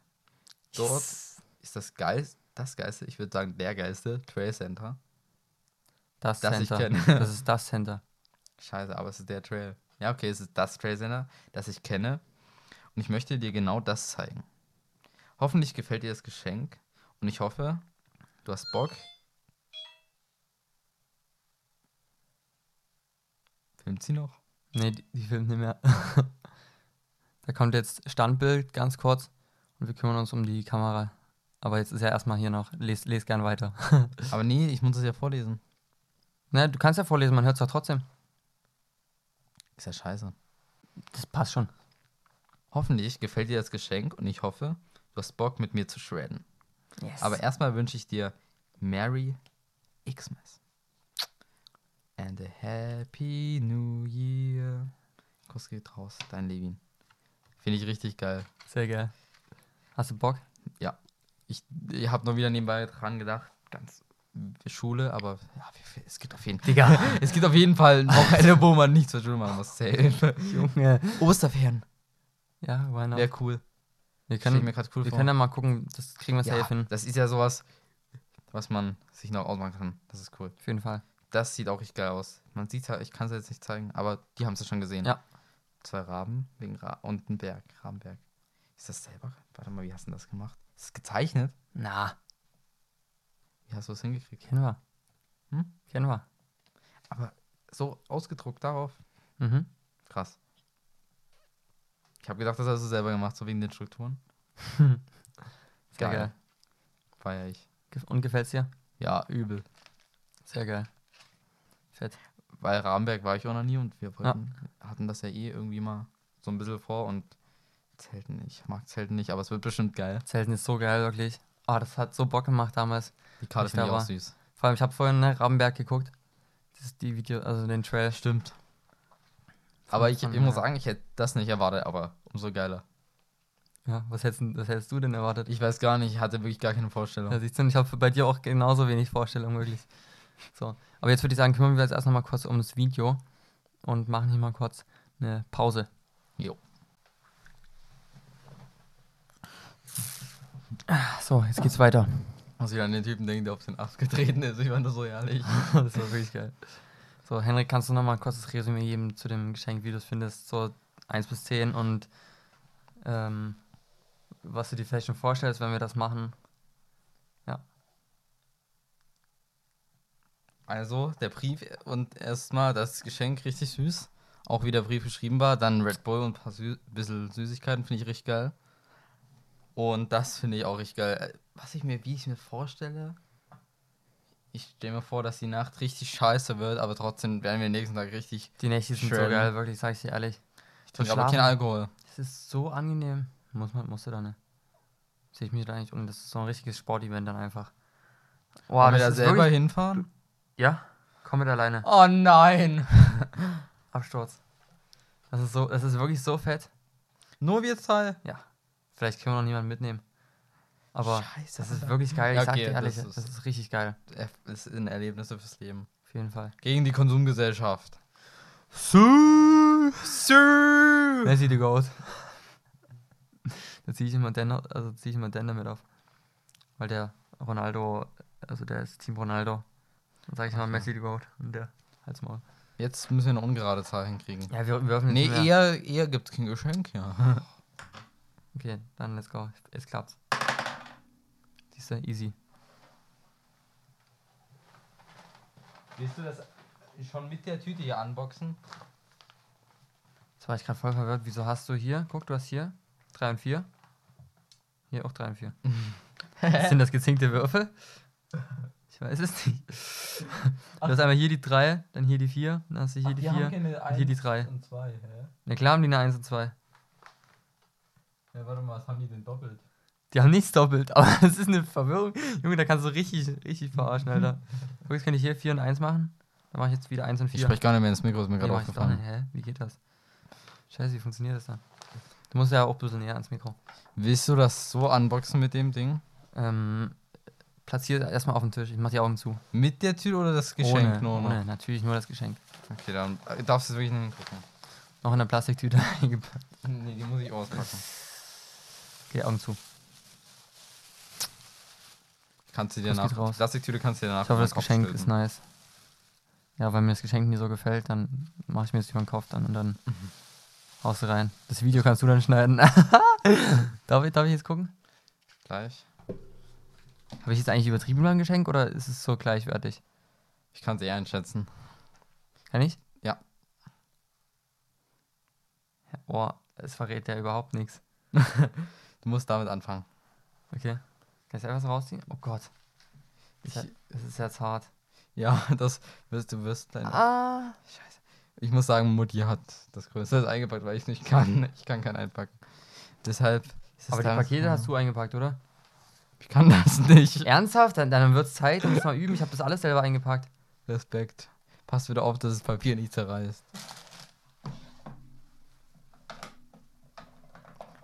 Dort yes. ist das geilste, das geilste, ich würde sagen der geilste Trail Center. Das, das Center. Das ist das Center. Scheiße, aber es ist der Trail. Ja, okay, es ist das Trail Center, das ich kenne. Und ich möchte dir genau das zeigen. Hoffentlich gefällt dir das Geschenk. Und ich hoffe, du hast Bock. Filmt sie noch? Nee, die, die filmt nicht mehr. da kommt jetzt Standbild ganz kurz und wir kümmern uns um die Kamera. Aber jetzt ist ja erstmal hier noch. Les, les gern weiter. Aber nee, ich muss es ja vorlesen. ne, du kannst ja vorlesen, man hört es doch trotzdem. Ist ja scheiße. Das passt schon. Hoffentlich gefällt dir das Geschenk und ich hoffe, du hast Bock mit mir zu shredden. Yes. Aber erstmal wünsche ich dir Merry Xmas. And a Happy New Year. Kuss geht raus, dein Levin. Finde ich richtig geil. Sehr geil. Hast du Bock? Ich, ich habe nur wieder nebenbei dran gedacht, ganz Schule, aber ja, es gibt auf jeden Fall. Digga. Es gibt auf jeden Fall ein Wochenende, wo man nichts zur Schule machen muss. Safe. Junge. Osterferien. Ja, why not? Wäre cool. wir können, mir cool wir vor. können ja mal gucken, das kriegen wir safe ja, hin. das ist ja sowas, was man sich noch ausmachen kann. Das ist cool. Auf jeden Fall. Das sieht auch richtig geil aus. Man sieht ja, ich kann es jetzt nicht zeigen, aber die haben es ja schon gesehen. Ja. Zwei Raben wegen Ra und ein Berg, Rabenberg. Ist das selber? Warte mal, wie hast du das gemacht? Ist es gezeichnet? Na, Wie hast du es hingekriegt? kennen wir. Hm? Kennen wir. Aber so ausgedruckt darauf? Mhm. Krass. Ich habe gedacht, das hast du selber gemacht, so wegen den Strukturen. Sehr geil. Feier ich. Und gefällt's dir? Ja, übel. Sehr geil. Fett. Weil Rabenberg war ich auch noch nie und wir wollten, hatten das ja eh irgendwie mal so ein bisschen vor und Zelten, ich mag Zelten nicht, aber es wird bestimmt geil. Zelten ist so geil, wirklich. Ah, das hat so Bock gemacht damals. Die Karte finde da ich auch war. süß. Vor allem, ich habe vorhin ne, Rabenberg geguckt. Das ist die Video, also den Trail. Stimmt. Aber ich, von, ich muss sagen, ich hätte das nicht erwartet, aber umso geiler. Ja, was hättest, du- was hättest du denn erwartet? Ich weiß gar nicht, ich hatte wirklich gar keine Vorstellung. Ja, siehst du, ich habe bei dir auch genauso wenig Vorstellung, wirklich. So, aber jetzt würde ich sagen, kümmern wir uns erst noch mal kurz um das Video und machen hier mal kurz eine Pause. Jo. So, jetzt geht's weiter. Muss ich an den Typen denken, der auf den Ast getreten ist. Ich fand das so herrlich. das war wirklich geil. So, Henrik, kannst du noch mal ein kurzes Resümee geben zu dem Geschenk, wie du es findest? So 1 bis 10 und ähm, was du dir vielleicht schon vorstellst, wenn wir das machen. Also, der Brief und erstmal das Geschenk richtig süß. Auch wie der Brief geschrieben war. Dann Red Bull und ein paar Sü bisschen Süßigkeiten finde ich richtig geil. Und das finde ich auch richtig geil. Äh, Was ich mir, wie ich mir vorstelle, ich stelle mir vor, dass die Nacht richtig scheiße wird, aber trotzdem werden wir den nächsten Tag richtig. Die Nächte sind so Schön. geil, wirklich, sag ich dir ehrlich. Ich trinke aber keinen. Alkohol. Es ist so angenehm. Muss man, musst du da nicht. Sehe ich mich da nicht. Und das ist so ein richtiges Sportevent dann einfach. Boah, Wollen wir da selber hinfahren? Ja, komm mit alleine. Oh nein! Absturz. Das ist so, das ist wirklich so fett. Nur wir zwei? Vielleicht können wir noch niemanden mitnehmen. Aber Scheiße, das ist Alter. wirklich geil. Ich Ja, sag okay, dir ehrlich, das das ist- ist, richtig geil. Das sind Erlebnisse fürs Leben. Auf jeden Fall. Gegen die Konsumgesellschaft. Sü, sü. Messi the Goat. da ziehe ich immer den, also ziehe ich immer den damit auf. Weil der Ronaldo, also der ist Team Ronaldo. Dann sage ich Okay. Messi Goat. Und der halt's Maul. Jetzt müssen wir eine ungerade Zahl hinkriegen. Ja, wir werfen Nee, eher, eher gibt's kein Geschenk, ja. Okay, dann let's go. Es klappt's. Siehst du, easy. Willst du das schon mit der Tüte hier unboxen? Jetzt war ich gerade voll verwirrt. Wieso hast du hier? Guck, du hast hier 3 und 4. Hier auch 3 und 4. Sind das gezinkte Würfel? Ich weiß es nicht. Du hast einmal hier die 3, dann hier die 4, dann hast du hier die 4. keine hier die drei. und 2, hä? Na klar haben die eine 1 und 2. Ja, warte mal, was haben die denn doppelt? Die haben nichts doppelt, aber das ist eine Verwirrung. Junge, da kannst du richtig, richtig verarschen, Alter. Guck, jetzt kann ich hier 4 und 1 machen. Dann mache ich jetzt wieder 1 und 4. Ich spreche gar nicht mehr ins Mikro, ist mir Nee, gerade aufgefallen. Hä? Wie geht das? Scheiße, wie funktioniert das dann? Du musst ja auch ein bisschen näher ans Mikro. Willst du das so unboxen mit dem Ding? Ähm, platziert erstmal auf den Tisch. Ich mach die Augen zu. Mit der Tüte oder das Geschenk ohne, nur noch? ohne, natürlich nur das Geschenk. Okay, dann äh, darfst du es wirklich nicht hingucken. Noch in der Plastiktüte eingepackt. Nee, die muss ich auspacken. Okay, Augen zu. Kannst du dir nach. raus? Plastiktüte kannst du dir danach. Ich hoffe, das Geschenk ist nice. Ja, weil mir das Geschenk nie so gefällt, dann mache ich mir das über den Kopf dann und dann haust du rein. Das Video kannst du dann schneiden. darf, ich, darf ich jetzt gucken? Gleich. Habe ich jetzt eigentlich übertrieben beim Geschenk oder ist es so gleichwertig? Ich kann es eh einschätzen. Kann ich? Ja. Oh, es verrät ja überhaupt nichts. Du musst damit anfangen. Okay. Kannst du so rausziehen? Oh Gott. Ich, Das das ist jetzt hart. ja, das wirst du wirst dein. Ah. Scheiße. Ich muss sagen, Mutti hat das Größte eingepackt, weil ich nicht kann. Ich kann kein einpacken. Deshalb es Aber die Pakete hast du eingepackt, oder? Ich kann das nicht. Ernsthaft? Dann, dann wird es Zeit, du musst mal üben. Ich habe das alles selber eingepackt. Respekt. Passt wieder auf, dass das Papier nicht zerreißt.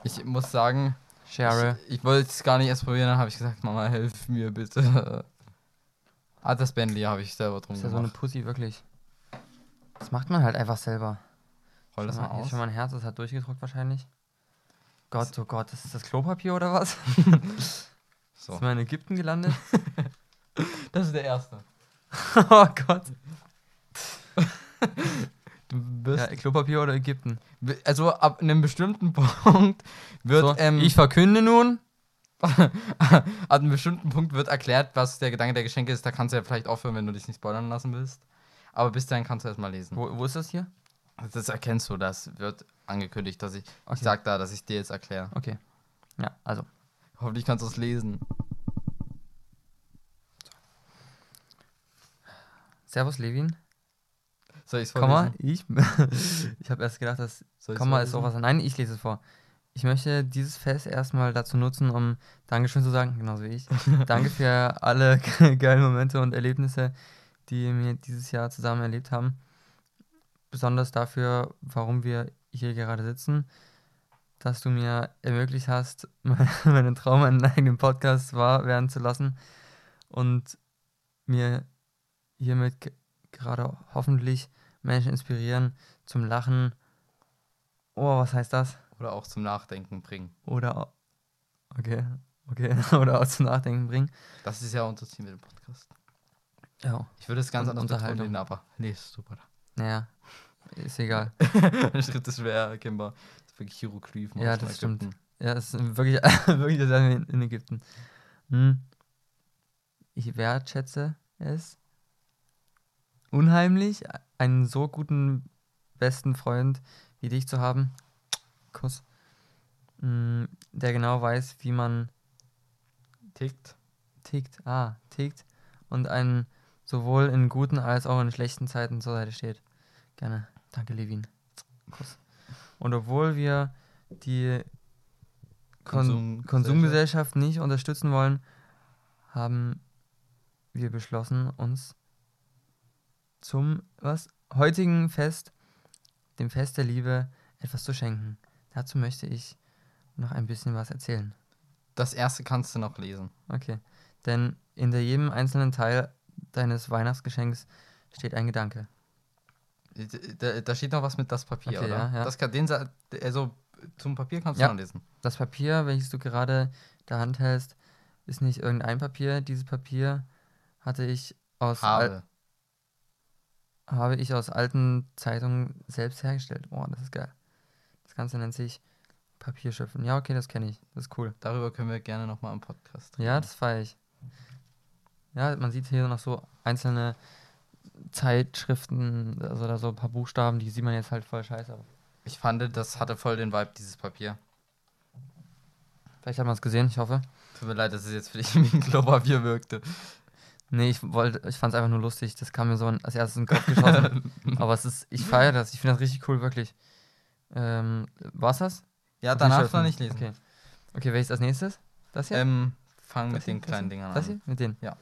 Ich muss sagen, Cheryl. ich, ich wollte es gar nicht erst probieren, dann habe ich gesagt, Mama, hilf mir bitte. ah, das Bentley habe ich selber drum Ist ja so eine gemacht. Pussy, wirklich. Das macht man halt einfach selber. Roll das mal ist aus. schon mein Herz, das hat durchgedruckt wahrscheinlich. Gott, oh Gott, das ist das Klopapier oder was? So. Ist man in Ägypten gelandet? Das ist der erste. oh Gott. Du bist, Ja, Klopapier oder Ägypten? also ab einem bestimmten Punkt wird So, ähm, ich verkünde nun. ab einem bestimmten Punkt wird erklärt, was der Gedanke der Geschenke ist. Da kannst du ja vielleicht aufhören, wenn du dich nicht spoilern lassen willst. Aber bis dahin kannst du erstmal lesen. Wo, wo ist das hier? Das erkennst du, das wird angekündigt, dass ich. Okay. Ich sag da, dass ich dir jetzt erkläre. Okay. Ja, also. Hoffentlich kannst du es lesen. Servus, Levin. Soll ich es Komma, vorlesen? ich. ich habe erst gedacht, dass Komma ist auch was. Nein, ich lese es vor. Ich möchte dieses Fest erstmal dazu nutzen, um Dankeschön zu sagen, genauso wie ich. Danke für alle geilen Momente und Erlebnisse, die wir dieses Jahr zusammen erlebt haben. Besonders dafür, warum wir hier gerade sitzen, dass du mir ermöglicht hast, meinen Traum, einen eigenen Podcast wahr werden zu lassen und mir hiermit ge- gerade hoffentlich Menschen inspirieren zum Lachen. Oh, was heißt das? Oder auch zum Nachdenken bringen. Oder okay, okay, oder auch zum Nachdenken bringen. Das ist ja unser Ziel mit dem Podcast. Ja, Ich würde es ganz Und anders Unterhaltung. betonieren, aber. Nee, ist super. naja, ist egal. Der Schritt ist schwer erkennbar. Wirklich Hieroglyphen. Ja, das stimmt. Ägypten. Ja, es ist wirklich, wirklich das in, in Ägypten. Hm. Ich wertschätze es unheimlich, einen so guten besten Freund wie dich zu haben. Kuss. Hm, Der genau weiß, wie man Tickt. tickt. Ah, tickt. Und einen sowohl in guten als auch in schlechten Zeiten zur Seite steht. Gerne. Danke, Levin. Kuss. Und obwohl wir die Kon Konsum- Konsumgesellschaft nicht unterstützen wollen, haben wir beschlossen, uns zum was heutigen Fest, dem Fest der Liebe, etwas zu schenken. Dazu möchte ich noch ein bisschen was erzählen. Das erste kannst du noch lesen. Okay. Denn hinter jedem einzelnen Teil deines Weihnachtsgeschenks steht ein Gedanke. Da, da steht noch was mit das Papier, Okay, oder? ja, ja. Das kann, den, also zum Papier kannst Ja. du noch lesen. Das Papier, welches du gerade der Hand hältst, ist nicht irgendein Papier. Dieses Papier hatte ich aus Habe. habe ich aus alten Zeitungen selbst hergestellt. Oh, das ist geil. Das Ganze nennt sich Papierschöpfen. Ja, okay, das kenne ich. Das ist cool. Darüber können wir gerne nochmal im Podcast reden. Ja, das feiere ich. Ja, man sieht hier noch so einzelne Zeitschriften, also da so ein paar Buchstaben, die sieht man jetzt halt voll scheiße. Ich fand, das hatte voll den Vibe, dieses Papier. vielleicht hat man es gesehen, ich hoffe. Tut mir leid, dass es jetzt für dich wie ein Klopapier wirkte. Nee, ich wollte, ich fand es einfach nur lustig. Das kam mir so als erstes in den Kopf geschossen. Aber es ist, ich feiere das. Ich finde das richtig cool, wirklich. Ähm, war's das? Ja, danach Papierschöpfen. noch nicht lesen. Okay. Okay, welches als nächstes? Das hier? Ähm, fang Das mit hier? den Das kleinen? Dingern Das an. hier? Mit denen? Ja.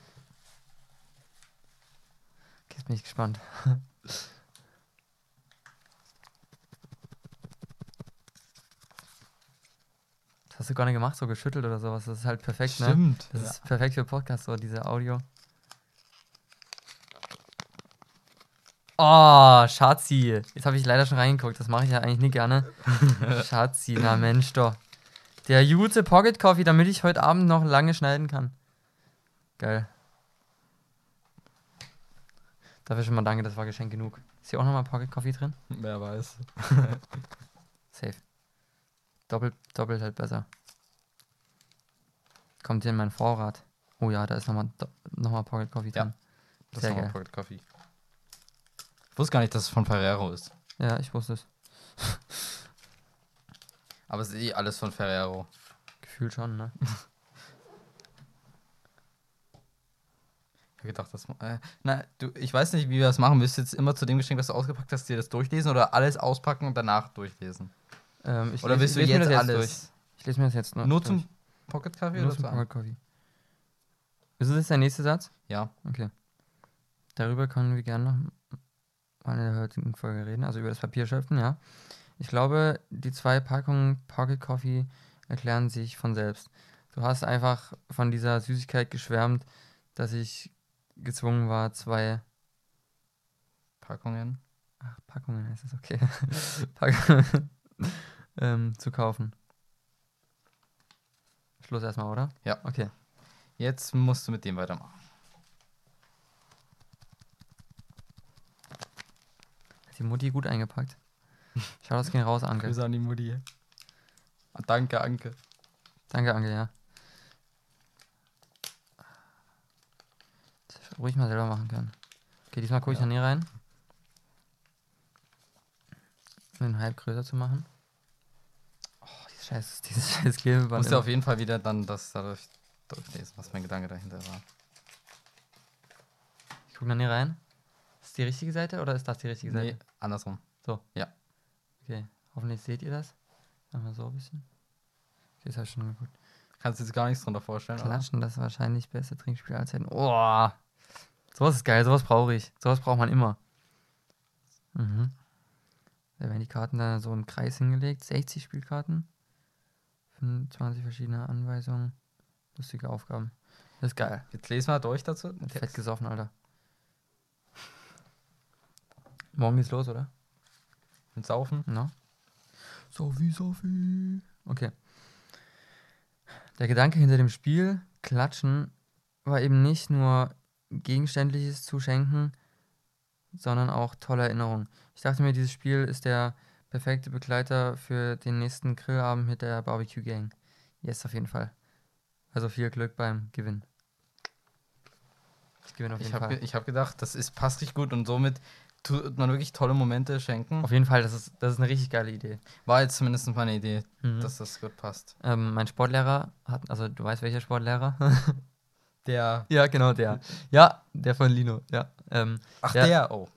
Jetzt bin ich gespannt. Das hast du gar nicht gemacht, so geschüttelt oder sowas. Das ist halt perfekt, ne? Stimmt. Das ja. ist perfekt für Podcast, so diese Audio. Oh, Schatzi. Jetzt habe ich leider schon reingeguckt. Das mache ich ja eigentlich nie gerne. Schatzi, na Mensch doch. Der gute Pocket Coffee, damit ich heute Abend noch lange schneiden kann. Geil. Dafür schon mal danke, das war Geschenk genug. Ist hier auch nochmal Pocket Coffee drin? Wer weiß. Safe. Doppelt, doppelt halt besser. Kommt hier in meinen Vorrat. Oh ja, da ist nochmal noch mal Pocket Coffee Ja. drin. Das Sehr ist nochmal. Pocket Coffee. Ich wusste gar nicht, dass es von Ferrero ist. Ja, ich wusste es. Aber es ist eh alles von Ferrero. Gefühlt schon, ne? Ich habe gedacht, das. Äh, na, du, ich weiß nicht, wie wir das machen. Willst du jetzt immer zu dem Geschenk, was du ausgepackt hast, dir das durchlesen oder alles auspacken und danach durchlesen? Ähm, ich Oder lese- willst du jetzt das alles? durch. Ich lese mir das jetzt nur, Nur durch. zum Pocket Nur oder zum zu Pocket Coffee. Ist das jetzt der nächste Satz? Ja. Okay. Darüber können wir gerne noch mal in der heutigen Folge reden, also über das Papierschöpfen, ja. Ich glaube, die zwei Packungen Pocket Coffee erklären sich von selbst. Du hast einfach von dieser Süßigkeit geschwärmt, dass ich gezwungen war, zwei Packungen. ach, Packungen heißt es, okay. Packungen ähm, zu kaufen. Schluss erstmal, oder? Ja. Okay. Jetzt musst du mit dem weitermachen. Hat die Mutti gut eingepackt. Schau, das ging raus, Anke. Grüße an die Mutti. Ah, danke, Anke. Danke, Anke, ja. Das hätte ich ruhig mal selber machen können. Okay, diesmal gucke ich Ja. da nie rein. Um den halb größer zu machen. Oh, dieses scheiß, dieses scheiß Du Klebeband. musst ja immer. auf jeden Fall wieder dann das dadurch durchlesen, was mein Gedanke dahinter war. Ich gucke da nie rein. Ist die richtige Seite oder ist das die richtige Seite? Nee, andersrum. Okay, hoffentlich seht ihr das. Einmal so ein bisschen. Okay, das habe ich schon geguckt. Kannst du dir jetzt gar nichts drunter vorstellen, oder? Klatschen, das wahrscheinlich beste Trinkspiel aller Zeiten. Oh, sowas ist geil, sowas brauche ich. Sowas braucht man immer. Mhm. Da werden die Karten dann so im Kreis hingelegt. 60 Spielkarten. 25 verschiedene Anweisungen. Lustige Aufgaben. Das ist geil. Jetzt lesen wir durch dazu. Fett gesoffen, Alter. Morgen geht's los, oder? Mit Saufen. No? Sophie, Sophie. Okay. Der Gedanke hinter dem Spiel, Klatschen, war eben nicht nur Gegenständliches zu schenken, sondern auch tolle Erinnerungen. Ich dachte mir, dieses Spiel ist der perfekte Begleiter für den nächsten Grillabend mit der Barbecue Gang. Yes, auf jeden Fall. Also viel Glück beim Gewinn. Ich gewinne auf Ich jeden habe Fall. ich hab gedacht, das ist, passt richtig gut und somit tut man wirklich tolle Momente schenken. Auf jeden Fall, das ist, das ist eine richtig geile Idee. War jetzt zumindest meine Idee, Mhm. dass das gut passt. Ähm, mein Sportlehrer hat, also du weißt welcher Sportlehrer? Der. ja, genau der. Ja, der von Lino, ja. Ähm, Ach, Ja. der, oh.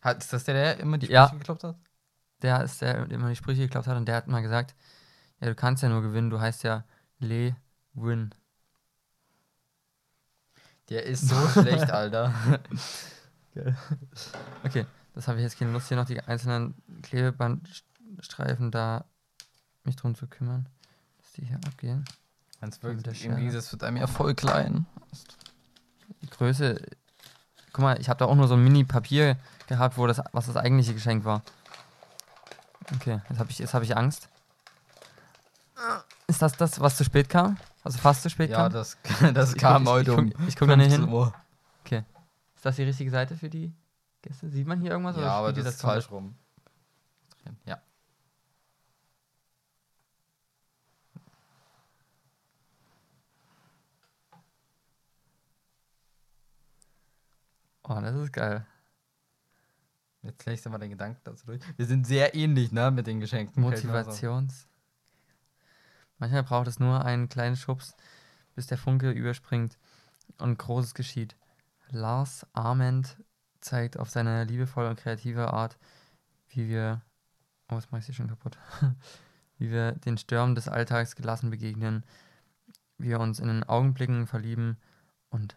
Hat, ist das der, der immer die Ja. Sprüche geklopft hat? der ist der, der immer die Sprüche geklappt hat und der hat mal gesagt, ja, du kannst ja nur gewinnen, du heißt ja Le Win. Der ist so schlecht, Alter. Okay, das habe ich jetzt keine Lust, hier noch die einzelnen Klebebandstreifen da mich drum zu kümmern, dass die hier abgehen. Ganz der wirklich, im. Gegensatz wird einem ja voll klein. Die Größe, guck mal, ich habe da auch nur so ein Mini-Papier gehabt, wo das, was das eigentliche Geschenk war. Okay, jetzt habe ich, jetzt hab ich Angst. Ist das das, was zu spät kam? Also fast zu spät Ja, kam? das, das Ich kam heute um ich guck da nicht 15 hin. Uhr. Ist das die richtige Seite für die Gäste? Sieht man hier irgendwas? Ja, aber das ihr ist falsch rum. Ja. Oh, das ist geil. Jetzt legst du mal den Gedanken dazu durch. Wir sind sehr ähnlich, ne, mit den Geschenken. Motivations. Manchmal braucht es nur einen kleinen Schubs, bis der Funke überspringt und Großes geschieht. Lars Arment zeigt auf seine liebevolle und kreative Art, wie wir. Oh, jetzt mach ich sie schon kaputt. wie wir den Stürmen des Alltags gelassen begegnen, wie wir uns in den Augenblicken verlieben und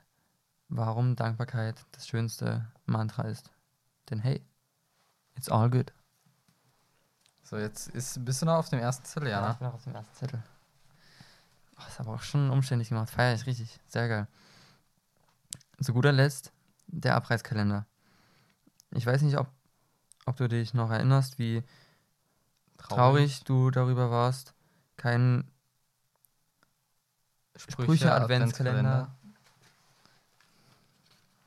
warum Dankbarkeit das schönste Mantra ist. Denn hey, it's all good. So, jetzt ist, bist du noch auf dem ersten Zettel, ja, Ja, ich bin auch auf dem ersten Zettel. Oh, ist aber auch schon umständlich gemacht. Feier ich richtig. Sehr geil. Zu guter Letzt der Abreißkalender. Ich weiß nicht, ob, ob du dich noch erinnerst, wie traurig, du darüber warst, keinen Sprüche-Adventskalender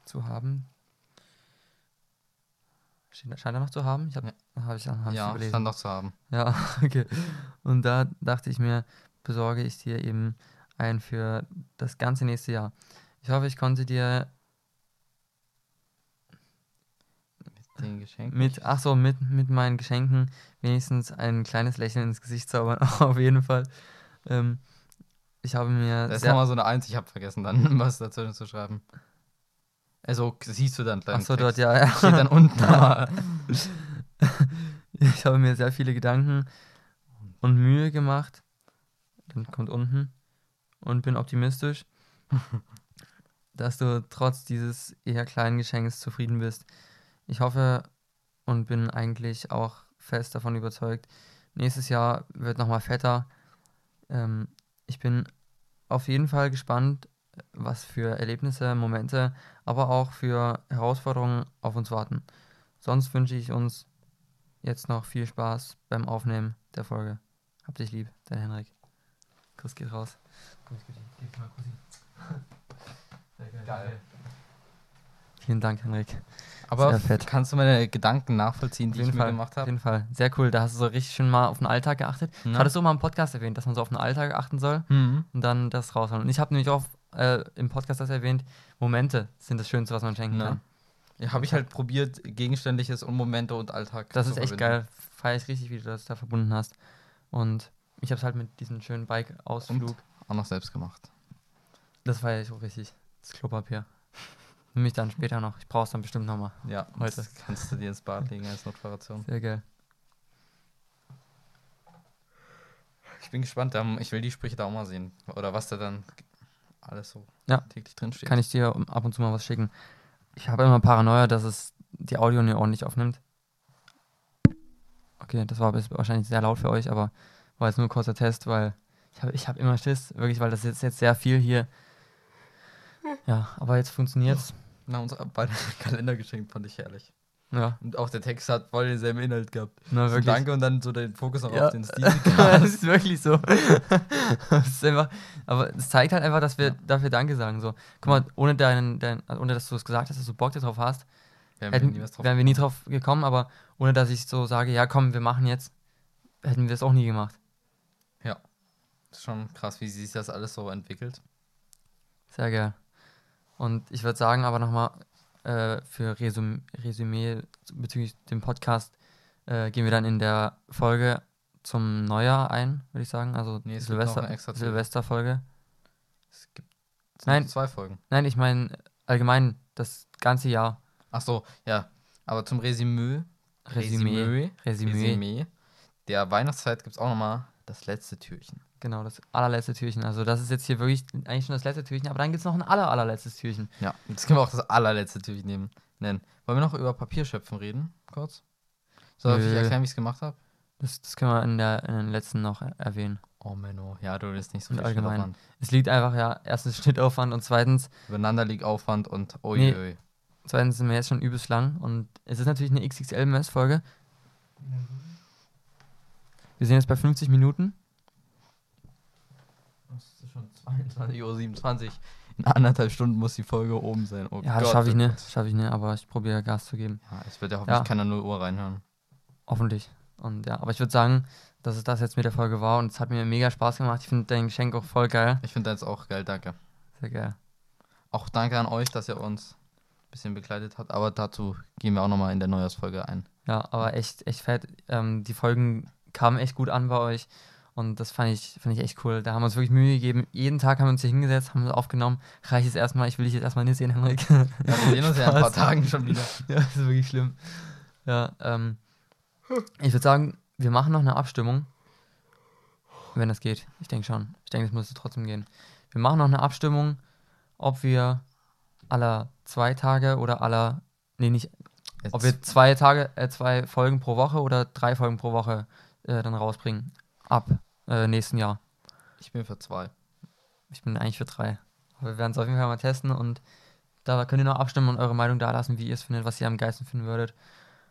zu haben. Scheint er noch zu haben? Ich habe hab ich, hab ich ja, überlesen. stand noch zu haben. Ja, okay. Und da dachte ich mir, besorge ich dir eben ein für das ganze nächste Jahr. Ich hoffe, ich konnte dir Den Geschenk. mit, ach so, mit, mit meinen Geschenken wenigstens ein kleines Lächeln ins Gesicht zaubern. Auf jeden Fall. Ähm, ich habe mir Da ist nochmal so eine Eins, ich habe vergessen dann was dazwischen zu schreiben. Also siehst du dann ach so, dort, ja, ja. Steht dann unten. aber- Ich habe mir sehr viele Gedanken und Mühe gemacht. Dann kommt unten und bin optimistisch, dass du trotz dieses eher kleinen Geschenks zufrieden bist. Ich hoffe und bin eigentlich auch fest davon überzeugt, nächstes Jahr wird nochmal fetter. Ähm, ich bin auf jeden Fall gespannt, was für Erlebnisse, Momente, aber auch für Herausforderungen auf uns warten. Sonst wünsche ich uns jetzt noch viel Spaß beim Aufnehmen der Folge. Hab dich lieb, dein Henrik. Kuss geht raus. Geil. Vielen Dank, Henrik. Aber Sehr kannst du meine Gedanken nachvollziehen, die Auf ich mir Fall, gemacht Auf habe? jeden Fall. Sehr cool. Da hast du so richtig schön mal auf den Alltag geachtet. Ja. Hattest du mal im Podcast erwähnt, dass man so auf den Alltag achten soll Mhm. und dann das rausholen. Und ich habe nämlich auch äh, im Podcast das erwähnt, Momente sind das Schönste, was man schenken Ja. kann. Ja, habe ich halt probiert, Gegenständliches und Momente und Alltag Das ist echt verbinden. geil. Feier ich richtig, wie du das da verbunden hast. Und ich habe es halt mit diesem schönen Bike-Ausflug. Auch noch selbst gemacht. Das feiere ich auch richtig. Das Klopapier. Nehme ich dann später noch. Ich brauche es dann bestimmt nochmal. Ja, Heute. das kannst du dir ins Bad legen als Notfallration. Sehr geil. Ich bin gespannt, ähm, ich will die Sprüche da auch mal sehen. Oder was da dann alles so Ja. täglich drin steht. Kann ich dir ab und zu mal was schicken. Ich habe immer Paranoia, dass es die Audio nicht ordentlich aufnimmt. Okay, das war wahrscheinlich sehr laut für euch, aber war jetzt nur ein kurzer Test, weil ich habe ich hab immer Schiss, wirklich, weil das ist jetzt sehr viel hier. Ja, aber jetzt funktioniert's. Na, unser beide Kalendergeschenk fand ich herrlich. Ja, Und auch der Text hat voll denselben Inhalt gehabt. na So, danke und dann so den Fokus noch Ja. auf den Stil. das ist wirklich so. das ist einfach, aber es zeigt halt einfach, dass wir Ja. dafür Danke sagen. So, guck mal, ohne deinen, dein, ohne dass du es gesagt hast, dass du Bock darauf hast, Wären wir hätten, nie was drauf wären wir nie drauf gekommen, aber ohne dass ich so sage, ja komm, wir machen jetzt, hätten wir das auch nie gemacht. Das ist schon krass, wie sich das alles so entwickelt. Sehr geil. Und ich würde sagen, aber nochmal äh, für Resüm Resümee bezüglich dem Podcast äh, gehen wir dann in der Folge zum Neujahr ein, würde ich sagen. Also Nee, Silvester. Silvesterfolge. Es gibt Nein. zwei Folgen. Nein, ich meine allgemein das ganze Jahr. Ach so, ja. Aber zum Resümee. Resümee. Resümee. Resümee. Der Weihnachtszeit gibt es auch nochmal das letzte Türchen. Genau, das allerletzte Türchen. Also das ist jetzt hier wirklich eigentlich schon das letzte Türchen, aber dann gibt es noch ein aller, allerletztes Türchen. Ja, das können wir auch das allerletzte Türchen nehmen, nennen. Wollen wir noch über Papierschöpfen reden? Kurz? Soll ich erklären, wie ich es gemacht habe? Das, das können wir in, der, in den letzten noch er- erwähnen. Oh, Menno. Ja, du willst nicht so Und viel allgemein. Schnittaufwand. Es liegt einfach ja, erstens Schnittaufwand und zweitens Übereinander liegt Aufwand und oi, Nee. oi. Zweitens sind wir jetzt schon übelst lang und es ist natürlich eine XXL-Mess-Folge. Wir sind jetzt bei 50 Minuten. Das ist schon 22.27 Uhr. In anderthalb Stunden muss die Folge oben sein. Oh Ja, das Gott, schaffe ich oh nicht. Das schaffe ich nicht, aber ich probiere Gas zu geben. Ja, es wird ja hoffentlich Ja. keiner 0 Uhr reinhören. Hoffentlich. Und ja, aber ich würde sagen, dass es das jetzt mit der Folge war und es hat mir mega Spaß gemacht. Ich finde dein Geschenk auch voll geil. Ich finde das auch geil, danke. Sehr geil. Auch danke an euch, dass ihr uns ein bisschen begleitet habt. Aber dazu gehen wir auch nochmal in der Neujahrsfolge ein. Ja, aber echt, echt fett. Ähm, die Folgen kamen echt gut an bei euch. Und das fand ich, fand ich echt cool. Da haben wir uns wirklich Mühe gegeben. Jeden Tag haben wir uns hier hingesetzt, haben wir aufgenommen. Reicht es erstmal, ich will dich jetzt erstmal nicht sehen, Henrik. Ja, wir sehen uns ja in ein paar. Tagen schon wieder. Ja, das ist wirklich schlimm. Ja, ähm, ich würde sagen, wir machen noch eine Abstimmung. Wenn das geht. Ich denke schon. Ich denke, es müsste trotzdem gehen. Wir machen noch eine Abstimmung, ob wir aller zwei Tage oder aller, nee, nicht, Jetzt, ob wir zwei Tage, äh, zwei Folgen pro Woche oder drei Folgen pro Woche äh, dann rausbringen. Ab äh, nächsten Jahr. ich bin für zwei. Ich bin eigentlich für drei. Aber wir werden es auf jeden Fall mal testen und da könnt ihr noch abstimmen und eure Meinung da lassen, wie ihr es findet, was ihr am geilsten finden würdet.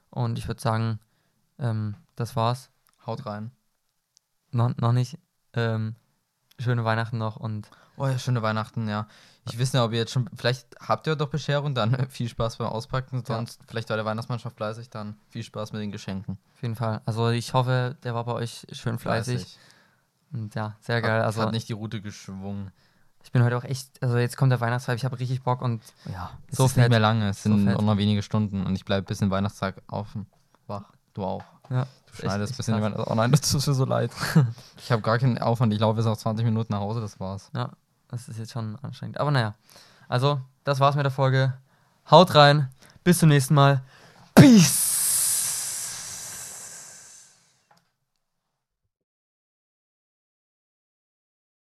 Und ich würde sagen, ähm, das war's. Haut rein. Noch, noch nicht. Ähm, schöne Weihnachten noch und Oh ja, schöne Weihnachten, ja. Ich weiß nicht, ob ihr jetzt schon, vielleicht habt ihr doch Bescherung, dann viel Spaß beim Auspacken, sonst vielleicht war der Weihnachtsmannschaft fleißig, dann viel Spaß mit den Geschenken. auf jeden Fall. Also ich hoffe, der war bei euch schön fleißig. Und ja, sehr geil. Hat, Also hat nicht die Route geschwungen. ich bin heute auch echt, also jetzt kommt der Weihnachtstag, ich habe richtig Bock und Ja, es So ist nicht fett. mehr lange, es So sind fett. auch noch wenige Stunden und ich bleibe bis in Weihnachtstag auf wach. Du auch. ja, Du schneidest echt bis in. Weihnachtstag. Oh nein, das tut mir so leid. ich habe gar keinen Aufwand, ich laufe jetzt noch 20 Minuten nach Hause, das war's. Ja, das ist jetzt schon anstrengend. Aber naja, also das war's mit der Folge. Haut rein, bis zum nächsten Mal. Peace!